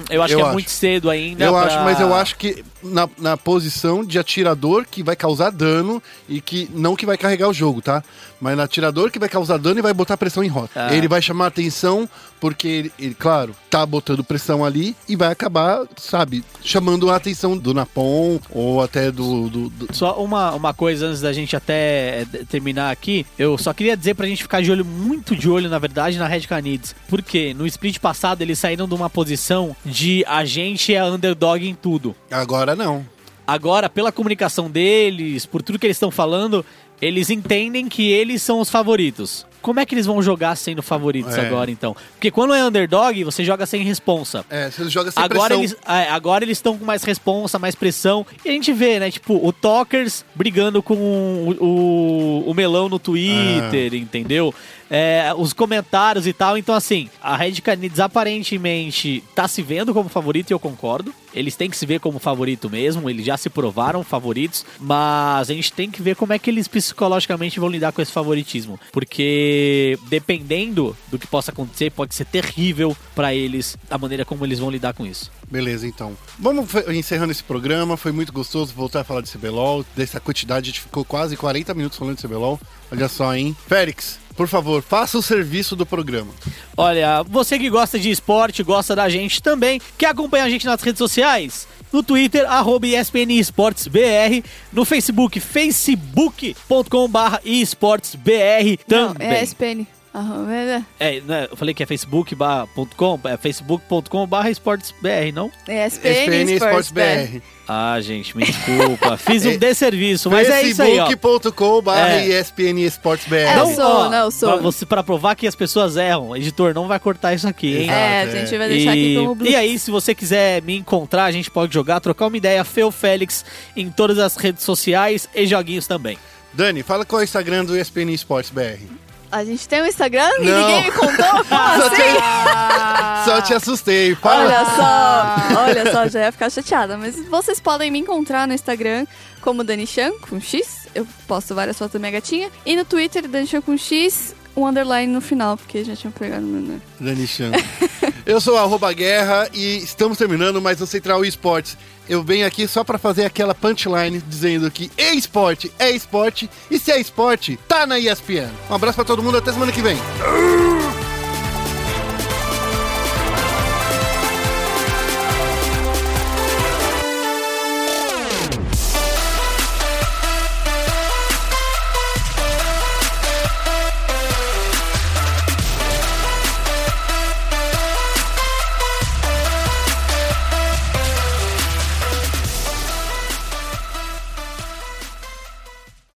eu acho eu que é acho. muito cedo ainda. eu pra- acho, mas eu acho que na, na posição de atirador que vai causar dano e que. Não que vai carregar o jogo, tá? Mas no atirador que vai causar dano e vai botar pressão em rota. Ah. Ele vai chamar atenção porque ele, ele, claro, tá botando pressão ali e vai acabar, sabe, chamando a atenção do Napon ou até do- do- do, Só uma, uma coisa antes da gente até eh, terminar aqui. Eu só queria dizer pra gente ficar de olho, muito de olho, na verdade, na Red Canids. Porque no split passado eles saíram de uma posição de a gente é underdog em tudo. Agora não. Agora, pela comunicação deles, por tudo que eles estão falando, eles entendem que eles são os favoritos. Como é que eles vão jogar sendo favoritos É. agora, então? Porque quando é underdog, você joga sem responsa. É, você joga sem Agora pressão. eles, é, agora eles estão com mais responsa, mais pressão. E a gente vê, né? Tipo, o Talkers brigando com o, o, o Melão no Twitter, entendeu? É, os comentários e tal. Então, assim, a Red Canids aparentemente tá se vendo como favorito e eu concordo. Eles têm que se ver como favorito mesmo. Eles já se provaram favoritos. Mas a gente tem que ver como é que eles psicologicamente vão lidar com esse favoritismo. Porque dependendo do que possa acontecer, pode ser terrível pra eles a maneira como eles vão lidar com isso. Beleza, então. Vamos encerrando esse programa. Foi muito gostoso voltar a falar de CBLOL. Dessa quantidade, a gente ficou quase 40 minutos falando de CBLOL. Olha só, hein? Félix, Por favor, faça o serviço do programa. Olha, você que gosta de esporte, gosta da gente também, quer acompanhar a gente nas redes sociais? No Twitter, arroba ESPN Esportes BR. No Facebook, facebook.com.br esportesbr Não, também. é SPN. Aham, é, É, né, eu falei que é facebook.com, é facebook.com.br esportesbr, não? é SPN, SPN Sports Esportes BR. BR. Ah, gente, me desculpa. Fiz um desserviço, mas é isso aí, ó. facebook.com.br É. ESPN Esportes BR. É, eu sou, ó, não, sou. Pra, você, pra provar que as pessoas erram, o editor não vai cortar isso aqui, hein? É, a gente é. vai deixar aqui como. E aí, se você quiser me encontrar, a gente pode jogar, trocar uma ideia, Feu Félix, em todas as redes sociais e joguinhos também. Dani, fala qual é o Instagram do ESPN Esportes BR. A gente tem um Instagram e Não. ninguém me contou? Como Só assim? Só te assustei. Fala. Olha só, olha só, já ia ficar chateada. Mas vocês podem me encontrar no Instagram como Dani Chan, com X. Eu posto várias fotos da minha gatinha. E no Twitter, Dani Chan com X, um underline no final, porque já tinham pegado no meu nome. Dani Chan. Eu sou o guerra e estamos terminando mais o Central Esportes. Eu venho aqui só pra fazer aquela punchline dizendo que é esporte, é esporte e se é esporte, tá na ESPN. Um abraço pra todo mundo, até semana que vem.